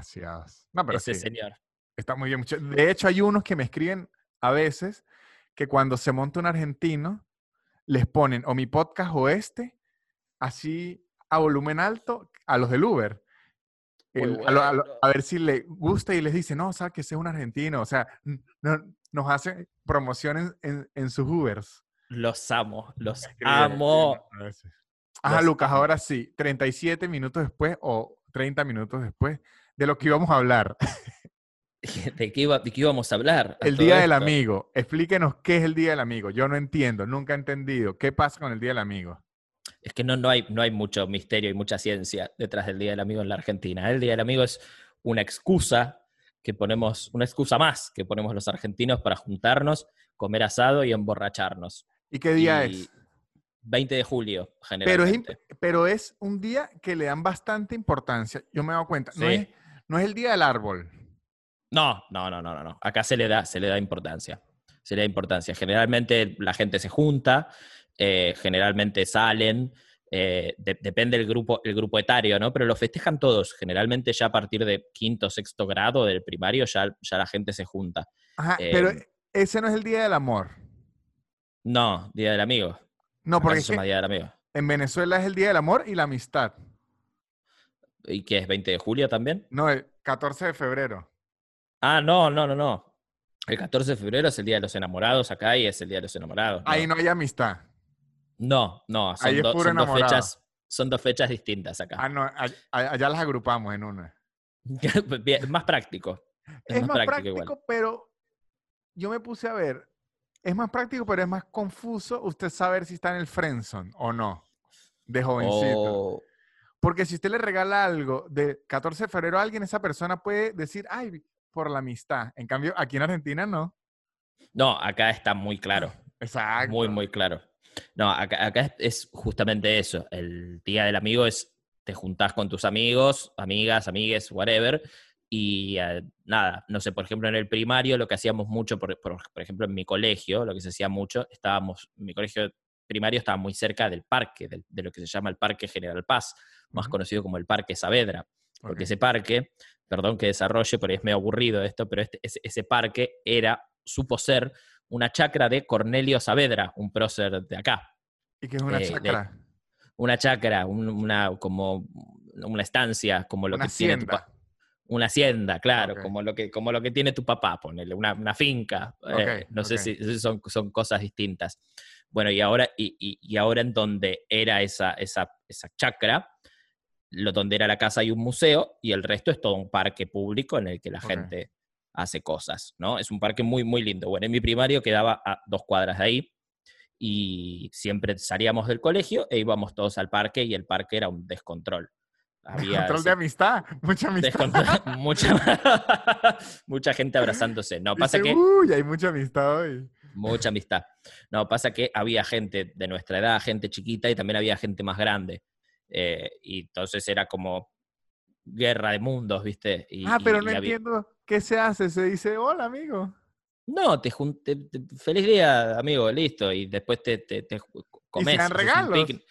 No, pero ese sí, señor. está muy bien. De hecho, hay unos que me escriben a veces que cuando se monta un argentino, les ponen o mi podcast o este, así a volumen alto, a los del Uber. A, lo- a lo- bueno. a ver si le gusta y les dice, no, sabes que ese es un argentino. O sea, no- nos hacen promociones en, en sus Ubers. Los amo, los amo. Ajá, Los Lucas, amo. ahora sí, 37 minutos después o 30 minutos después de lo que íbamos a hablar. ¿De qué, iba- de qué íbamos a hablar? a El Día del? Amigo. Explíquenos qué es el Día del Amigo. Yo no entiendo, nunca he entendido. ¿Qué pasa con el Día del Amigo? Es que no, no, hay, no hay mucho misterio y mucha ciencia detrás del Día del Amigo en la Argentina. El Día del Amigo es una excusa que ponemos, una excusa más que ponemos los argentinos para juntarnos, comer asado y emborracharnos. ¿Y qué día Y es? 20 de julio, Pero es, generalmente. pero es un día que le dan bastante importancia. Yo me he dado cuenta. No, Sí. es, no es el Día del Árbol. No, no, no, no, no. Acá se le da, se le da importancia. Se le da importancia. Generalmente la gente se junta, eh, generalmente salen, eh, de- depende del grupo, el grupo etario, ¿no? Pero lo festejan todos. Generalmente ya a partir de quinto, sexto grado del primario ya, ya la gente se junta. Ajá, pero Em. ese no es el Día del Amor. No, Día del Amigo. No, porque es que Día del Amigo. en Venezuela es el Día del Amor y la Amistad. ¿Y qué es? ¿20 de julio también? No, el 14 de febrero. Ah, no, no, no, no. El 14 de febrero es el Día de los Enamorados acá y es el Día de los Enamorados. ¿no? Ahí no hay amistad. No, no, son, Ahí es do- puro son dos fechas, son dos fechas distintas acá. Ah, no, allá las agrupamos en una. Bien, más práctico. Es, más, práctico, pero yo me puse a ver. Es más práctico, pero es más confuso usted saber si está en el friendzone o no, de jovencito. O- Porque si usted le regala algo de 14 de febrero a alguien, esa persona puede decir, ay, por la amistad. En cambio, aquí en Argentina no. No, acá está muy claro. Exacto. Muy, muy claro. No, acá, acá es, justamente eso. El día del amigo es, te juntás con tus amigos, amigas, amigues, whatever, y eh, nada, no sé, por ejemplo, en el primario lo que hacíamos mucho, por, por- por ejemplo, en mi colegio, lo que se hacía mucho, estábamos, mi colegio primario estaba muy cerca del parque, del- de lo que se llama el Parque General Paz, más conocido como el Parque Saavedra, porque Ok. ese parque, perdón que desarrolle, pero es medio aburrido esto, pero este, ese, ese parque era, supo ser una chacra de Cornelio Saavedra, un prócer de acá. ¿Y qué es una eh, de- chacra? Una chacra, un- una, como una estancia, como lo Una que tiene tu hacienda. pa- Una hacienda, claro, Ok. como, lo que, como lo que tiene tu papá, ponele, una, una finca. eh, Ok, no sé ok. si si son, son cosas distintas. Bueno, y ahora, y, y- y ahora en donde era esa, esa, esa chacra, lo, donde era la casa hay un museo y el resto es todo un parque público en el que la gente hace cosas, ¿no? Es un parque muy, muy lindo. Bueno, en mi primario quedaba a dos cuadras de ahí y siempre salíamos del colegio e íbamos todos al parque y el parque era un descontrol. Había Control ese de amistad. Mucha amistad. descontrol- mucha, mucha gente abrazándose. No, pasa Dice, que Uy, hay mucha amistad hoy. mucha amistad. No, pasa que había gente de nuestra edad, gente chiquita y también había gente más grande. Eh, y entonces era como guerra de mundos, ¿viste? Y- ah, pero y- no y había- entiendo qué se hace. Se dice, hola, amigo. No, te junté, feliz día, amigo, listo. Y después te, te, te comes. regalos? picnic.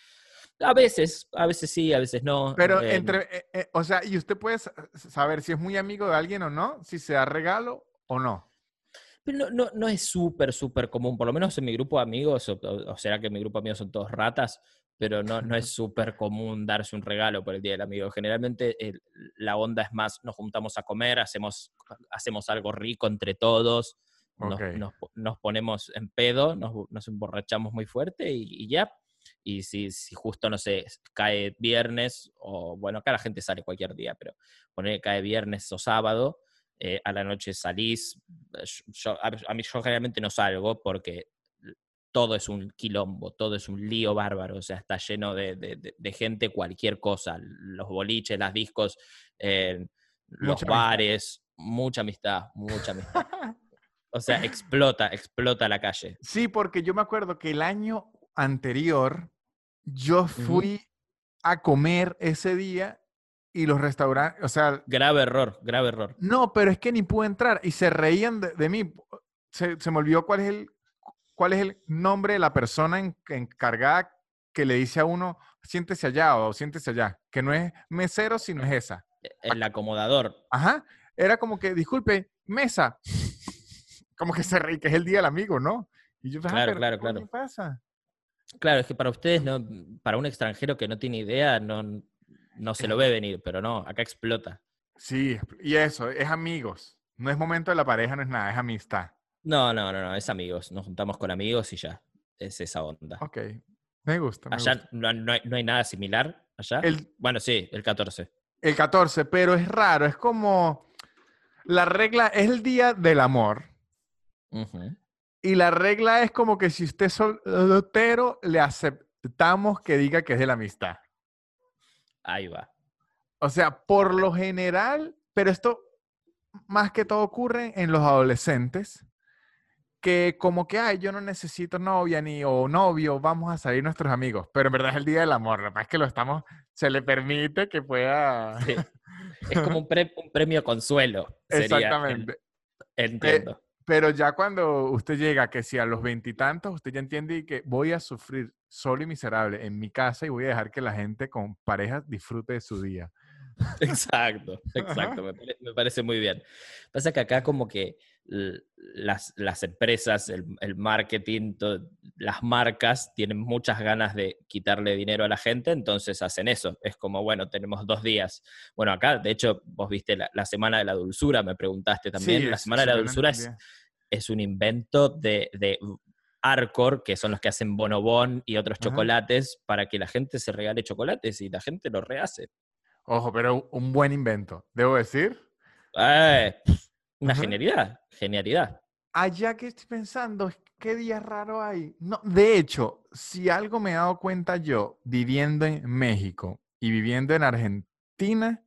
A veces, a veces sí, a veces no. Pero eh, entre, eh, o sea, y usted puede sa- saber si es muy amigo de alguien o no, si se da regalo o no. Pero no, no, no es súper, súper común, por lo menos en mi grupo de amigos, o, o será que en mi grupo de amigos son todos ratas, pero no, no es súper común darse un regalo por el Día del Amigo. Generalmente el- la onda es más, nos juntamos a comer, hacemos, hacemos algo rico entre todos, nos, Ok. nos po- nos ponemos en pedo, nos, nos emborrachamos muy fuerte y, y ya. Y si, si justo, no sé, cae viernes, o bueno, acá la gente sale cualquier día, pero poner que cae viernes o sábado, eh, a la noche salís. Yo, a, a mí yo generalmente no salgo porque todo es un quilombo, todo es un lío bárbaro, o sea, está lleno de, de- de- de gente, cualquier cosa, los boliches, las discos, eh, los amistad. bares, mucha amistad, mucha amistad. O sea, explota, explota la calle. Sí, porque yo me acuerdo que el año anterior yo fui a comer ese día y los restaurantes, o sea, Grave error, grave error. no, pero es que ni pude entrar y se reían de, de mí. Se, se me olvidó cuál es el cuál es el nombre de la persona en- encargada que le dice a uno, siéntese allá o siéntese allá, que no es mesero, sino es esa. El acomodador. Ajá, era como que, disculpe, mesa. Como que se reí, que es el día del amigo, ¿no? Y yo, ah, Claro, claro, ¿qué claro. pasa? Claro, es que para ustedes, no, para un extranjero que no tiene idea, no, no se lo ve venir, pero no, acá explota. Sí, y eso, es amigos. No es momento de la pareja, no es nada, es amistad. No, no, no, no, es amigos. Nos juntamos con amigos y ya. Es esa onda. Ok, me gusta. me Allá gusta. no, no hay, no hay nada similar. Allá. El, Bueno, sí, el 14. el 14, pero es raro, es como la regla, es el día del amor. Y la regla es como que si usted es soltero, le aceptamos que diga que es de la amistad. Ahí va. O sea, por lo general, pero esto más que todo ocurre en los adolescentes, que como que, ay, yo no necesito novia ni o novio, vamos a salir nuestros amigos, pero en verdad es el día del amor, lo que es que lo estamos, se le permite que pueda... Sí. Es como un, pre- un premio consuelo. sería, Exactamente. en- entiendo. Pero ya cuando usted llega, que si a los veintitantos, usted ya entiende que voy a sufrir solo y miserable en mi casa y voy a dejar que la gente con pareja disfrute de su día. Exacto, exacto. Me, me parece muy bien. Pasa que acá como que las, las empresas, el, el marketing, to- las marcas tienen muchas ganas de quitarle dinero a la gente, entonces hacen eso. Es como, bueno, tenemos dos días. Bueno, acá, de hecho, vos viste la, la Semana de la Dulzura, me preguntaste también. Sí, la Semana de la Dulzura es, es un invento de, de Arcor, que son los que hacen bonobón y otros Ajá. chocolates, para que la gente se regale chocolates y la gente lo rehace. Ojo, pero un buen invento, debo decir. Eh, una genialidad, genialidad. Allá que estoy pensando, ¿qué día raro hay? No, de hecho, si algo me he dado cuenta yo viviendo en México y viviendo en Argentina,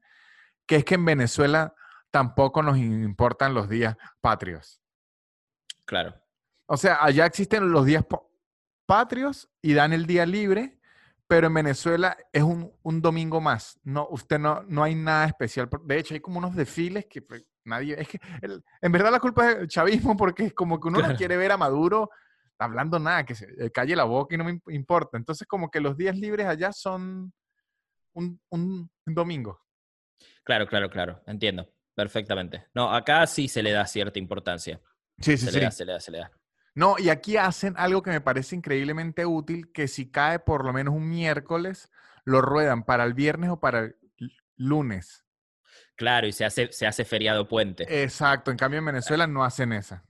que es que en Venezuela tampoco nos importan los días patrios. Claro. O sea, allá existen los días patrios y dan el día libre, pero en Venezuela es un, un domingo más. No, usted no, no hay nada especial. De hecho, hay como unos desfiles que pues, nadie. Es que el- en verdad la culpa es el chavismo porque es como que uno no Claro. quiere ver a Maduro hablando nada, que se eh, calle la boca y no me imp- importa. Entonces, como que los días libres allá son un, un domingo. Claro, claro, claro. Entiendo. Perfectamente. No, acá sí se le da cierta importancia. Sí, Se le da, se le da, se le da. No, y aquí hacen algo que me parece increíblemente útil, que si cae por lo menos un miércoles, lo ruedan para el viernes o para el lunes. Claro, y se hace, se hace feriado puente. Exacto, en cambio en Venezuela no hacen esa.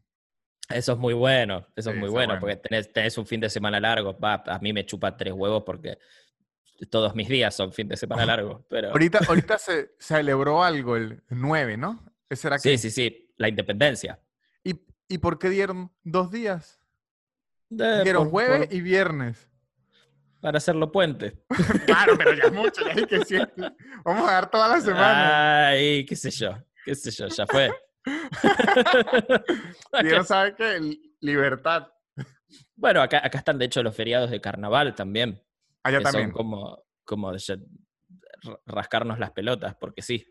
Eso es muy bueno, eso Sí, es muy bueno, bueno. porque tenés, tenés un fin de semana largo. Va, a mí me chupa tres huevos porque todos mis días son fin de semana largo. Pero Ahorita, ahorita se celebró algo el 9, ¿no? ¿Ese era sí, sí, sí, la independencia. ¿Y, ¿Y por qué dieron dos días? Dieron por- jueves por- y viernes. Para hacerlo puente. Claro, pero ya es mucho, ya hay que sí. Vamos a dar toda la semana. Ay, qué sé yo, qué sé yo, ya fue. Dieron, ¿sabe qué? Libertad. bueno, acá, acá están de hecho los feriados de carnaval también. Allá que también. son como, como rascarnos las pelotas, porque sí.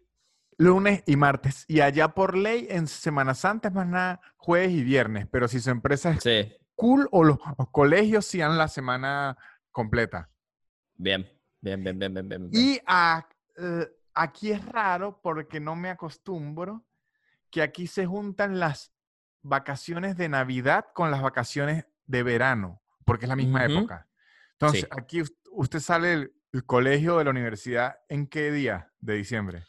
Lunes y martes. Y allá por ley, en Semana Santa es más nada jueves y viernes. Pero si su empresa es Sí, cool o los, los colegios sí dan la semana completa. bien, bien, bien, bien, bien, bien. Y a- eh, aquí es raro porque no me acostumbro que aquí se juntan las vacaciones de Navidad con las vacaciones de verano, porque es la misma época. Entonces, Sí. aquí us- usted sale del del colegio de la universidad en qué día de diciembre?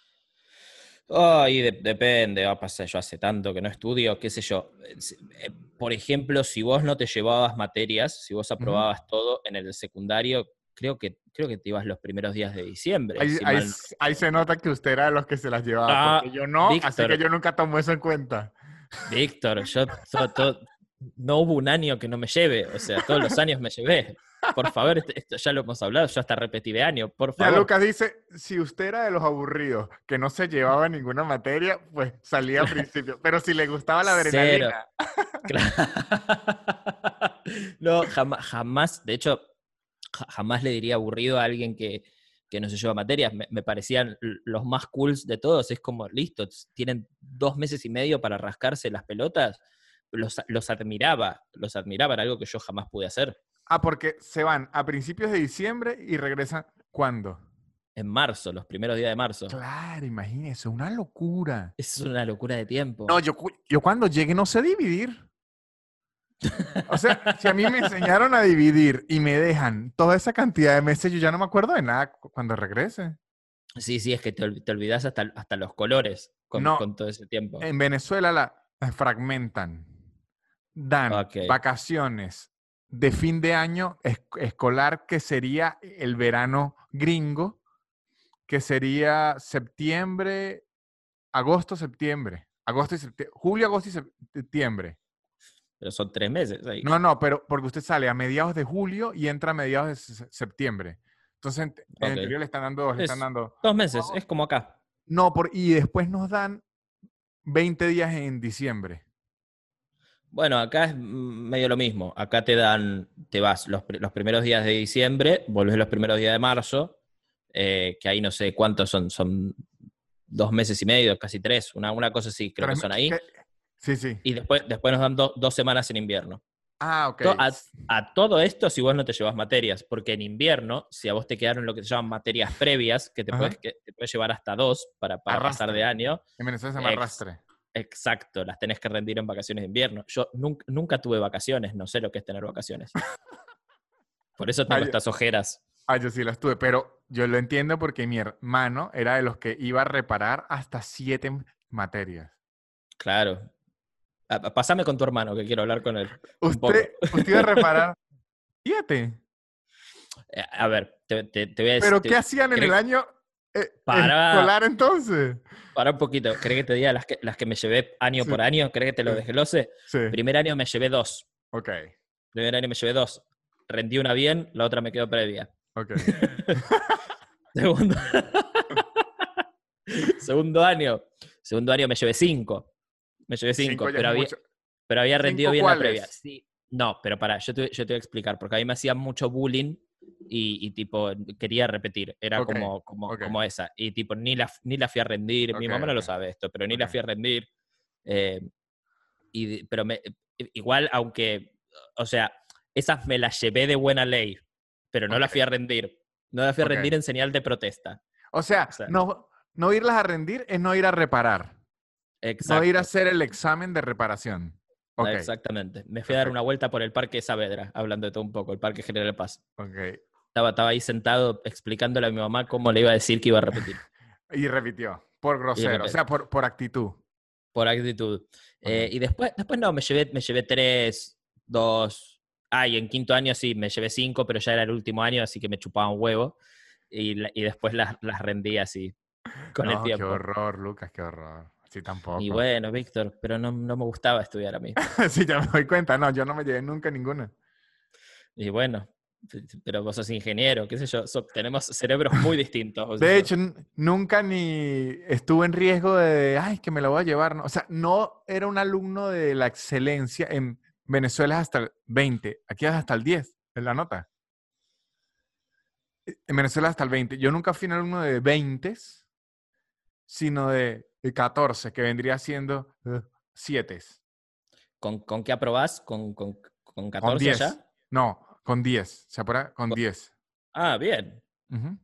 Ay, de- depende, va a pasar, yo hace tanto que no estudio, qué sé yo. Eh, Por ejemplo, si vos no te llevabas materias, si vos aprobabas todo en el secundario, creo que, creo que te ibas los primeros días de diciembre. Ahí, si ahí mal no s- ahí se nota que usted era de los que se las llevaba, Ah, porque yo no, así Víctor. que yo nunca tomo eso en cuenta. Víctor, yo to- to- no hubo un año que no me lleve, o sea, todos los años me llevé. Por favor, esto, esto ya lo hemos hablado, yo hasta repetí de año, por Ya favor. Lucas dice, si usted era de los aburridos que no se llevaba ninguna materia, pues salía al principio. Pero si le gustaba la adrenalina, Claro. No, jamás, jamás, de hecho, ja- jamás le diría aburrido a alguien que, que no se lleva materias. Me, me parecían los más cools de todos. Es como, listo, tienen dos meses y medio para rascarse las pelotas. Los, los admiraba, los admiraba, era algo que yo jamás pude hacer. Ah, porque se van a principios de diciembre y regresan ¿cuándo? En marzo, los primeros días de marzo. Claro, imagínese, una locura. Es una locura de tiempo. No, yo, yo cuando llegue no sé dividir. O sea, si a mí me enseñaron a dividir y me dejan toda esa cantidad de meses, yo ya no me acuerdo de nada cu- cuando regrese. Sí, sí, es que te, te olvidas hasta, hasta los colores con, No, con todo ese tiempo. En Venezuela la, la fragmentan. Dan vacaciones de fin de año es- escolar, que sería el verano gringo, que sería septiembre, agosto, septiembre. Agosto y septiembre. Julio, agosto y sep- septiembre. Pero son tres meses. ahí. No, no, pero porque usted sale a mediados de julio y entra a mediados de se- septiembre. Entonces, en, el le están dando, le están Es- dando. Dos meses, es como acá. No, por, y después nos dan 20 días en diciembre. Bueno, acá es medio lo mismo. Acá te dan, te vas los, los primeros días de diciembre, volvés los primeros días de marzo, eh, que ahí no sé cuántos son, son dos meses y medio, casi tres, una, una cosa así, creo que Tres son ahí. Sí, sí. Y después, después nos dan do- dos semanas en invierno. Ah, ok. To- A, a todo esto si vos no te llevas materias, porque en invierno, si a vos te quedaron lo que se llaman materias previas, que te, Ajá. puedes, que te puedes llevar hasta dos para, para pasar de año, En Venezuela se llama arrastre. Exacto, las tenés que rendir en vacaciones de invierno. Yo nunca, nunca tuve vacaciones, no sé lo que es tener vacaciones. Por eso tengo Ay, estas ojeras. Ah, yo sí las tuve, pero yo lo entiendo porque mi hermano era de los que iba a reparar hasta siete materias. Claro. Ah, Pasame con tu hermano, que quiero hablar con él. Usted, usted iba a reparar siete. Eh, A ver, te, te- te voy a decir. Pero te- ¿qué hacían en el año eh, Para. escolar entonces. Para un poquito. ¿Crees que te diga las que, las que me llevé año Sí. por año? ¿Crees que te lo desglose? Sí. Primer año me llevé dos. Ok, Primer año me llevé dos. Rendí una bien, la otra me quedó previa. ok. Segundo, segundo año. Segundo año me llevé cinco. Me llevé cinco, pero, había, mucho. pero había rendido ¿Cinco bien la previa. Sí. No, pero para, yo te, yo te voy a explicar, porque a mí me hacían mucho bullying y, y tipo, quería repetir. Era como, como, como esa. Y tipo, ni la, ni la fui a rendir. Mi mamá no lo sabe esto, pero ni la fui a rendir. Eh, y, pero me, igual, aunque, o sea, esas me las llevé de buena ley, pero no las fui a rendir. No las fui a rendir en señal de protesta. O sea, O sea- no, no irlas a rendir es no ir a reparar. Exacto. No ir a hacer el examen de reparación. Ok, Exactamente. Me fui a dar una vuelta por el Parque Saavedra, hablando de todo un poco, el Parque General Paz. ok. Estaba, estaba ahí sentado explicándole a mi mamá cómo le iba a decir que iba a repetir, Y repitió. Por grosero, o sea, por, por actitud. por actitud. Eh, y después, después no, me llevé, me llevé tres, dos. Ah, y en quinto año sí, me llevé cinco, pero ya era el último año, así que me chupaba un huevo. Y, y después las, las rendí así, con el No, qué horror, Lucas, qué horror. Sí, tampoco. Y bueno, Víctor, pero no, no me gustaba estudiar a mí. sí, ya me doy cuenta. No, yo no me llevé nunca ninguna. Y bueno, pero vos sos ingeniero, qué sé yo, so- tenemos cerebros muy distintos. De hecho, nunca ni estuve en riesgo de, ay, que me lo voy a llevar. ¿no? O sea, no era un alumno de la excelencia. En Venezuela es hasta el 20. Aquí es hasta el 10 en la nota. En Venezuela hasta el 20. Yo nunca fui un alumno de 20, sino de 14, que vendría siendo 7. ¿Con, con qué aprobás? ¿Con, con, con Con 14 10. ya? No, con 10. ¿Se apura? Con Con- 10. Ah, bien. Ujú.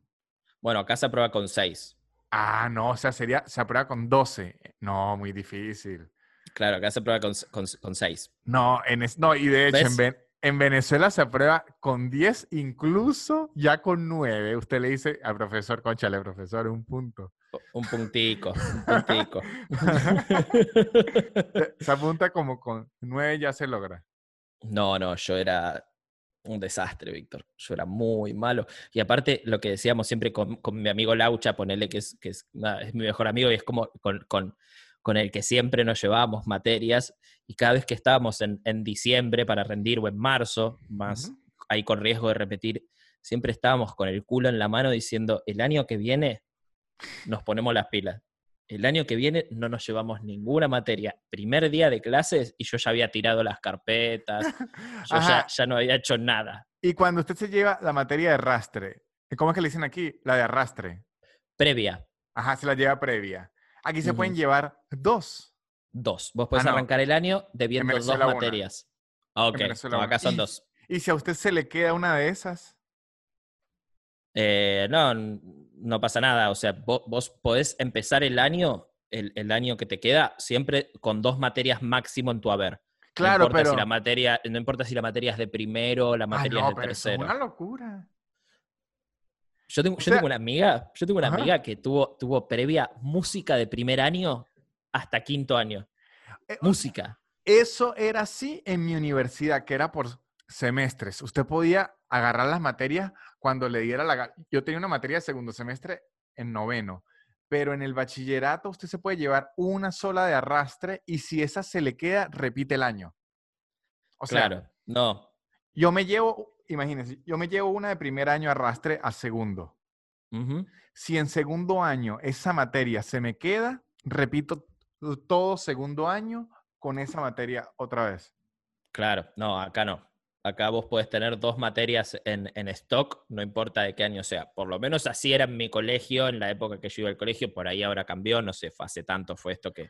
Bueno, acá se aprueba con 6. Ah, no, o sea, sería, se aprueba con 12. No, muy difícil. Claro, acá se aprueba con, con, con 6. No, en es- no, y de hecho en. Ven- en Venezuela se aprueba con 10, incluso ya con 9. Usted le dice al profesor, conchale, profesor, un punto. Un puntico, un puntico. Se- apunta como con 9 ya se logra. No, no, yo era un desastre, Víctor. Yo era muy malo. Y aparte, lo que decíamos siempre con, con mi amigo Laucha, ponele que es, que es, nada, es mi mejor amigo y es como con, con, con el que siempre nos llevábamos materias. Y cada vez que estábamos en, en diciembre para rendir o en marzo, más Ujú. ahí con riesgo de repetir, siempre estábamos con el culo en la mano diciendo, el año que viene nos ponemos las pilas. El año que viene no nos llevamos ninguna materia. Primer día de clases y yo ya había tirado las carpetas, yo ya, no había hecho nada. Y cuando usted se lleva la materia de arrastre, ¿cómo es que le dicen aquí? La de arrastre. Previa, Ajá, se la lleva previa. Aquí se pueden llevar dos. dos. Vos podés Ah, no. arrancar el año debiendo dos materias. Ah, Ok, no, acá son dos. Y si a usted se le queda una de esas, Eh, no, no pasa nada. O sea, vos, vos podés empezar el año, el, el año que te queda, siempre con dos materias máximo en tu haber. claro, no importa pero... si la materia, no importa si la materia es de primero la Ay, materia no, es de pero eso es tercero. una locura. Yo tengo, O yo sea- tengo una amiga, yo tengo una Ajá. amiga que tuvo, tuvo previa música de primer año hasta quinto año. Eh, Música. Eso era así en mi universidad, que era por semestres. Usted podía agarrar las materias cuando le diera la gana. Yo tenía una materia de segundo semestre en noveno, pero en el bachillerato usted se puede llevar una sola de arrastre y si esa se le queda, repite el año. O sea, claro. No. yo me llevo, imagínense, yo me llevo una de primer año arrastre a segundo. Si en segundo año esa materia se me queda, repito todo segundo año con esa materia otra vez. Claro, no, acá no. Acá vos podés tener dos materias en, en stock, no importa de qué año sea. Por lo menos así era en mi colegio, en la época que yo iba al colegio, por ahí ahora cambió, no sé, hace tanto fue esto que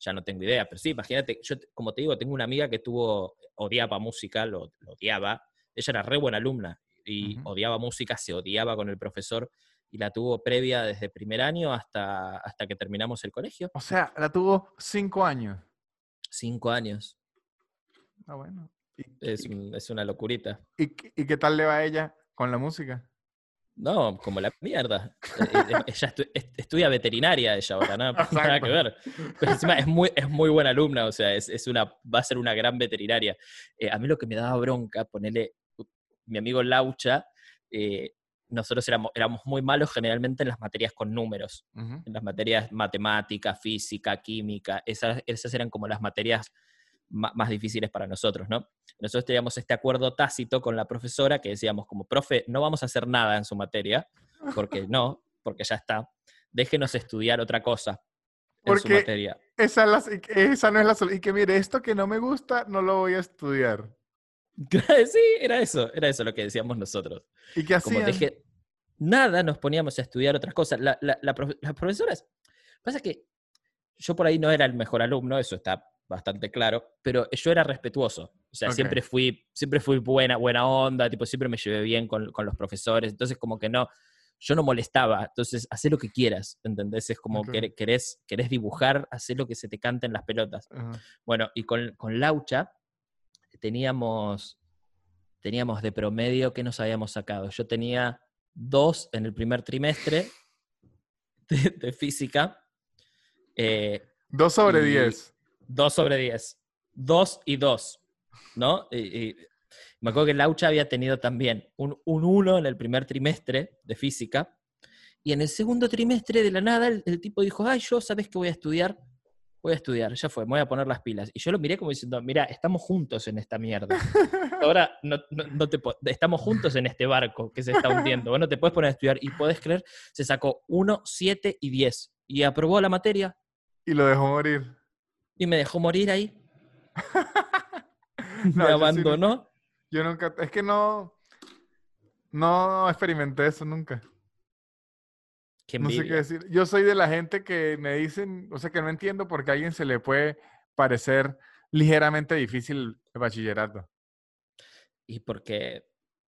ya no tengo idea. Pero sí, imagínate, yo como te digo, tengo una amiga que tuvo, odiaba música, lo, lo odiaba. Ella era re buena alumna y odiaba música, se odiaba con el profesor y la tuvo previa desde primer año hasta, hasta que terminamos el colegio. O sea, la tuvo cinco años. Cinco años. Ah, bueno. ¿Y, Es, un- es una locurita. y qué- y qué tal le va a ella con la música? No, como la mierda. Eh, ella estu- est- estudia veterinaria ella ahora, ¿no? nada que ver. Pero encima es muy, es muy buena alumna, o sea, es, es una, va a ser una gran veterinaria. Eh, a mí lo que me daba bronca, ponerle mi amigo Laucha, eh, nosotros éramos, éramos muy malos generalmente en las materias con números, en las materias matemática, física, química, esas, esas eran como las materias ma- más difíciles para nosotros, ¿no? Nosotros teníamos este acuerdo tácito con la profesora que decíamos como, profe, no vamos a hacer nada en su materia, porque no, porque ya está, déjenos estudiar otra cosa en su materia. Esa, no es la solución. Y que mire, esto que no me gusta, no lo voy a estudiar. sí, era eso, era eso lo que decíamos nosotros. ¿Y qué como hacían? deje nada, nos poníamos a estudiar otras cosas. La, la- la profe- las profesoras, pasa que yo por ahí no era el mejor alumno, eso está bastante claro, pero yo era respetuoso. O sea, Ok. siempre fui, siempre fui buena, buena onda, tipo, siempre me llevé bien con, con los profesores, entonces como que no, yo no molestaba, entonces haz lo que quieras, ¿entendés? Es como Ok. quer- querés, querés dibujar, haz lo que se te cante en las pelotas. Ajá. Bueno, y con, con Laucha teníamos, teníamos de promedio que nos habíamos sacado. Yo tenía dos en el primer trimestre de, de física, eh, Dos sobre Y- diez. Dos sobre diez. Dos y dos, ¿no? Y, y me acuerdo que Laucha había tenido también un, un uno en el primer trimestre de física. Y en el segundo trimestre, de la nada, el, el tipo dijo, ay, yo, ¿sabes qué voy a estudiar? Voy a estudiar, ya fue, me voy a poner las pilas. Y yo lo miré como diciendo, mira, estamos juntos en esta mierda. Ahora no, no- no te estamos juntos en este barco que se está hundiendo. Vos no te puedes poner a estudiar. Y podés creer, se sacó 1, 7 y 10. Y aprobó la materia Y lo dejó morir. Y me dejó morir ahí. No, me yo sí no- abandonó. Yo nunca, es que no, no experimenté eso nunca. No sé qué decir. Yo soy de la gente que me dicen, o sea, que no entiendo por qué a alguien se le puede parecer ligeramente difícil el bachillerato. Y porque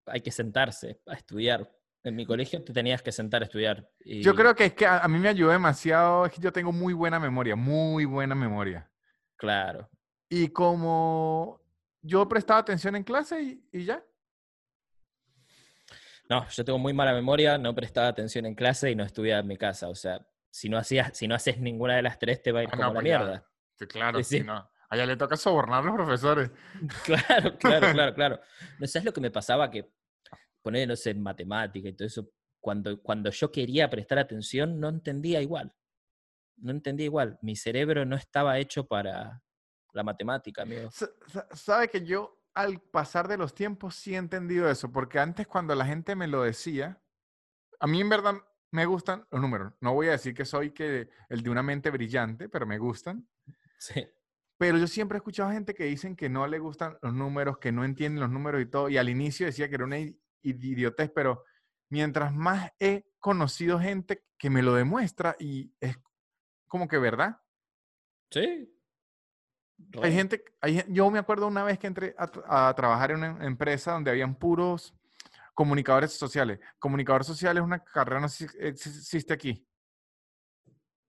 hay que sentarse a estudiar. En mi colegio te tenías que sentar a estudiar. Y Yo creo que es que a, a mí me ayudó demasiado, es que yo tengo muy buena memoria, muy buena memoria. Claro. Y como yo prestaba atención en clase y, y ya. No, yo tengo muy mala memoria, no prestaba atención en clase y no estudiaba en mi casa. O sea, si no, hacías, si no haces ninguna de las tres, te va a ir Ah, como no, la pues mierda. Sí, claro, Sí, sí, sí. no. Allá le toca sobornar a los profesores. Claro, claro, claro, claro. ¿No sabes lo que me pasaba? Que poner, no sé, en matemática y todo eso, cuando, cuando yo quería prestar atención, no entendía igual. No entendía igual. Mi cerebro no estaba hecho para la matemática, amigo. Sa- sa- Sabe que yo al pasar de los tiempos sí he entendido eso, porque antes cuando la gente me lo decía, a mí en verdad me gustan los números. No voy a decir que soy que el de una mente brillante, pero me gustan. Sí. Pero yo siempre he escuchado gente que dicen que no le gustan los números, que no entienden los números y todo. Y al inicio decía que era una idiotez, pero mientras más he conocido gente que me lo demuestra y es como que verdad. Sí. Hay gente, hay, yo me acuerdo una vez que entré a, tra- a trabajar en una empresa donde habían puros comunicadores sociales. Comunicador social es una carrera, no existe aquí.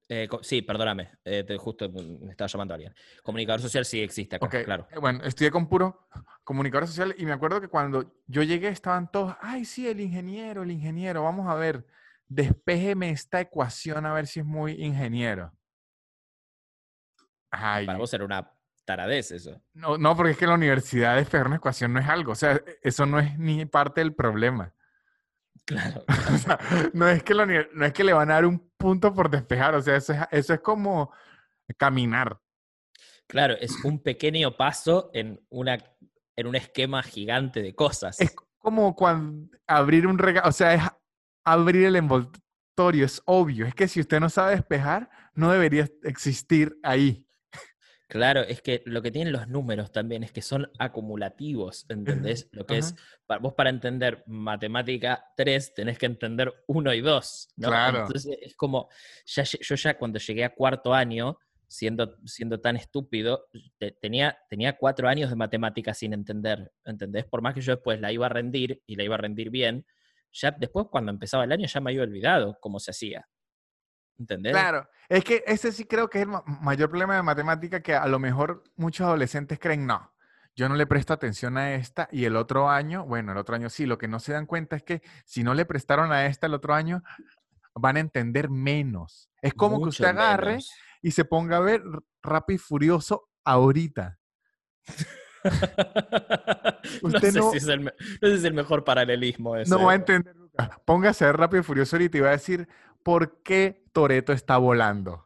Eh, sí, perdóname. eh, te- justo me estaba llamando alguien. Comunicador social sí existe acá, claro. eh, Bueno, estudié con puro comunicadores sociales y me acuerdo que cuando yo llegué estaban todos, ay, sí, el ingeniero, el ingeniero, vamos a ver, despéjeme esta ecuación a ver si es muy ingeniero. Ay, Para vos era una taradez eso. no, no, porque es que en la universidad despejar una ecuación no es algo, o sea, e- eso no es ni parte del problema. Claro. O sea, no es que, la no es que le van a dar un punto por despejar, o sea, eso es, eso es como caminar. Claro, es un pequeño paso en, una, en un esquema gigante de cosas. Es como cuando abrir un regalo, o sea, es abrir el envoltorio, es obvio. Es que si usted no sabe despejar, no debería existir ahí. Claro, es que lo que tienen los números también es que son acumulativos, ¿entendés? Lo que es, vos para entender matemática 3 tenés que entender 1 y 2, ¿no? Claro. Entonces es como, ya, yo ya cuando llegué a cuarto año, siendo, siendo tan estúpido, te- tenía, tenía cuatro años de matemática sin entender, ¿entendés? Por más que yo después la iba a rendir y la iba a rendir bien, ya después cuando empezaba el año ya me había olvidado cómo se hacía. ¿Entendés? Claro, es que ese sí creo que es el ma- mayor problema de matemática que a lo mejor muchos adolescentes creen, no, yo no le presto atención a esta y el otro año, bueno, el otro año sí, lo que no se dan cuenta es que si no le prestaron a esta el otro año, van a entender menos. Es como que usted agarre menos. y se ponga a ver Rápido y Furioso ahorita. no, sé no- si es el, me- no sé si es el mejor paralelismo ese. No va a entender lo Póngase a ver Rápido y Furioso ahorita y va a decir por qué Toreto está volando.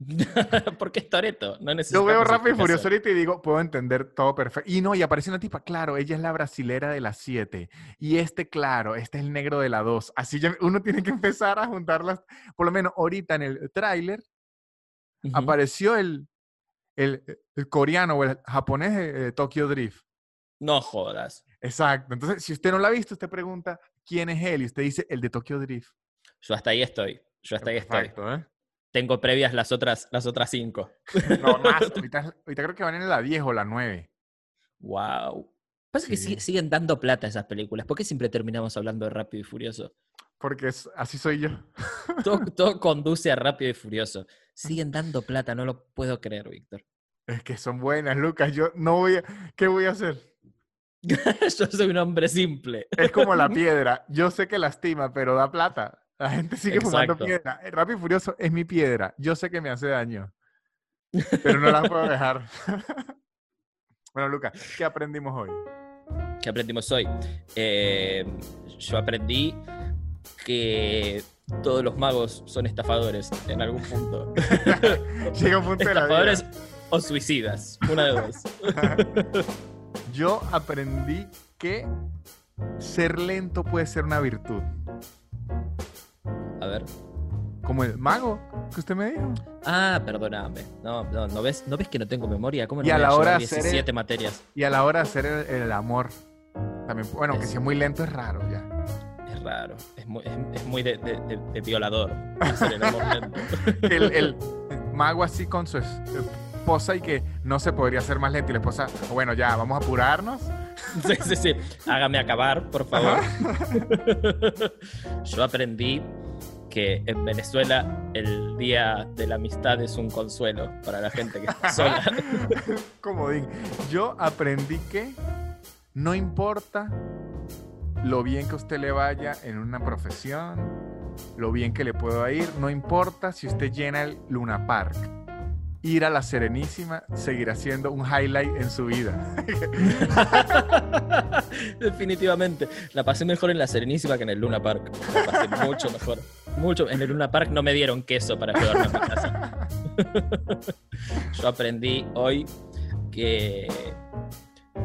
Porque es Toreto, no Yo veo Rápido y Furioso ahorita y digo, puedo entender todo perfecto. Y no, y aparece una tipa, claro, ella es la brasilera de las 7. Y este, claro, este es el negro de la 2. Así ya uno tiene que empezar a juntarlas. Por lo menos ahorita en el tráiler apareció el, el, el coreano o el japonés de, de Tokyo Drift. No jodas. Exacto. Entonces, si usted no lo ha visto, usted pregunta quién es él y usted dice el de Tokyo Drift. Yo hasta ahí estoy. Yo hasta ahí estoy. ¿eh? Tengo previas las otras, las otras cinco. No, más. ahorita, ahorita creo que van en la 10 o la 9. Wow. Pasa que Sí. sigue- siguen dando plata esas películas. ¿Por qué siempre terminamos hablando de Rápido y Furioso? Porque es, así soy yo. Todo, todo conduce a Rápido y Furioso. Siguen dando plata, no lo puedo creer, Víctor. Es que son buenas, Lucas. Yo no voy a... ¿Qué voy a hacer? Yo soy un hombre simple. Es como la piedra. Yo sé que lastima, pero da plata. La gente sigue fumando Exacto. piedra. El Rápido y Furioso es mi piedra. Yo sé que me hace daño. Pero no la puedo dejar. bueno, Lucas, ¿qué aprendimos hoy? ¿Qué aprendimos hoy? Eh, yo aprendí que todos los magos son estafadores en algún punto. Llega un punto de la vida. estafadores o suicidas. Una de dos. Yo aprendí que ser lento puede ser una virtud. A ver. Como el mago que usted me dijo. Ah, perdóname. No, no, ¿no ves, ¿no ves que no tengo memoria? ¿Cómo no Y a voy la llevar hora de hacer el- 17 materias? Y a la hora de hacer el, el amor. También, bueno, que Es- si es muy lento es raro ya. Raro. Es muy, es, es muy de, de- de- de violador. el. El, mago así con su es- esposa y que no se podría hacer más lento. Y la esposa, bueno, ya, vamos a apurarnos. Sí, sí, sí. Hágame acabar, por favor. Yo aprendí que en Venezuela el Día de la Amistad es un consuelo para la gente que está sola. Comodín. Yo aprendí que no importa lo bien que usted le vaya en una profesión, lo bien que le pueda ir, no importa si usted llena el Luna Park. Ir a la Serenísima seguirá siendo un highlight en su vida. Definitivamente. La pasé mejor en la Serenísima que en el Luna Park. La pasé mucho mejor. Mucho. En el Luna Park no me dieron queso para llevarme a mi casa. Yo aprendí hoy que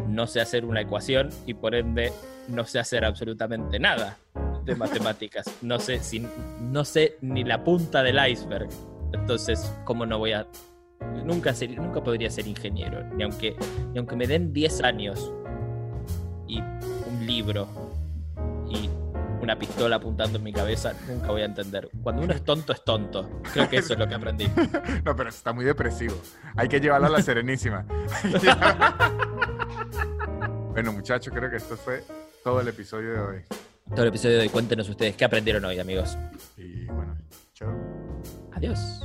no sé hacer una ecuación y por ende no sé hacer absolutamente nada de matemáticas. No sé, si, no sé ni la punta del iceberg. Entonces, ¿cómo no voy a...? Nunca, ser- nunca podría ser ingeniero, ni aunque, ni aunque me den 10 años y un libro y una pistola apuntando en mi cabeza, nunca voy a entender. Cuando uno es tonto, es tonto. Creo que eso es lo que aprendí. No, pero está muy depresivo. Hay que llevarlo a la Serenísima. bueno, muchachos, creo que esto fue todo el episodio de hoy. Todo el episodio de hoy, cuéntenos ustedes qué aprendieron hoy, amigos. Y bueno, chao. Adiós.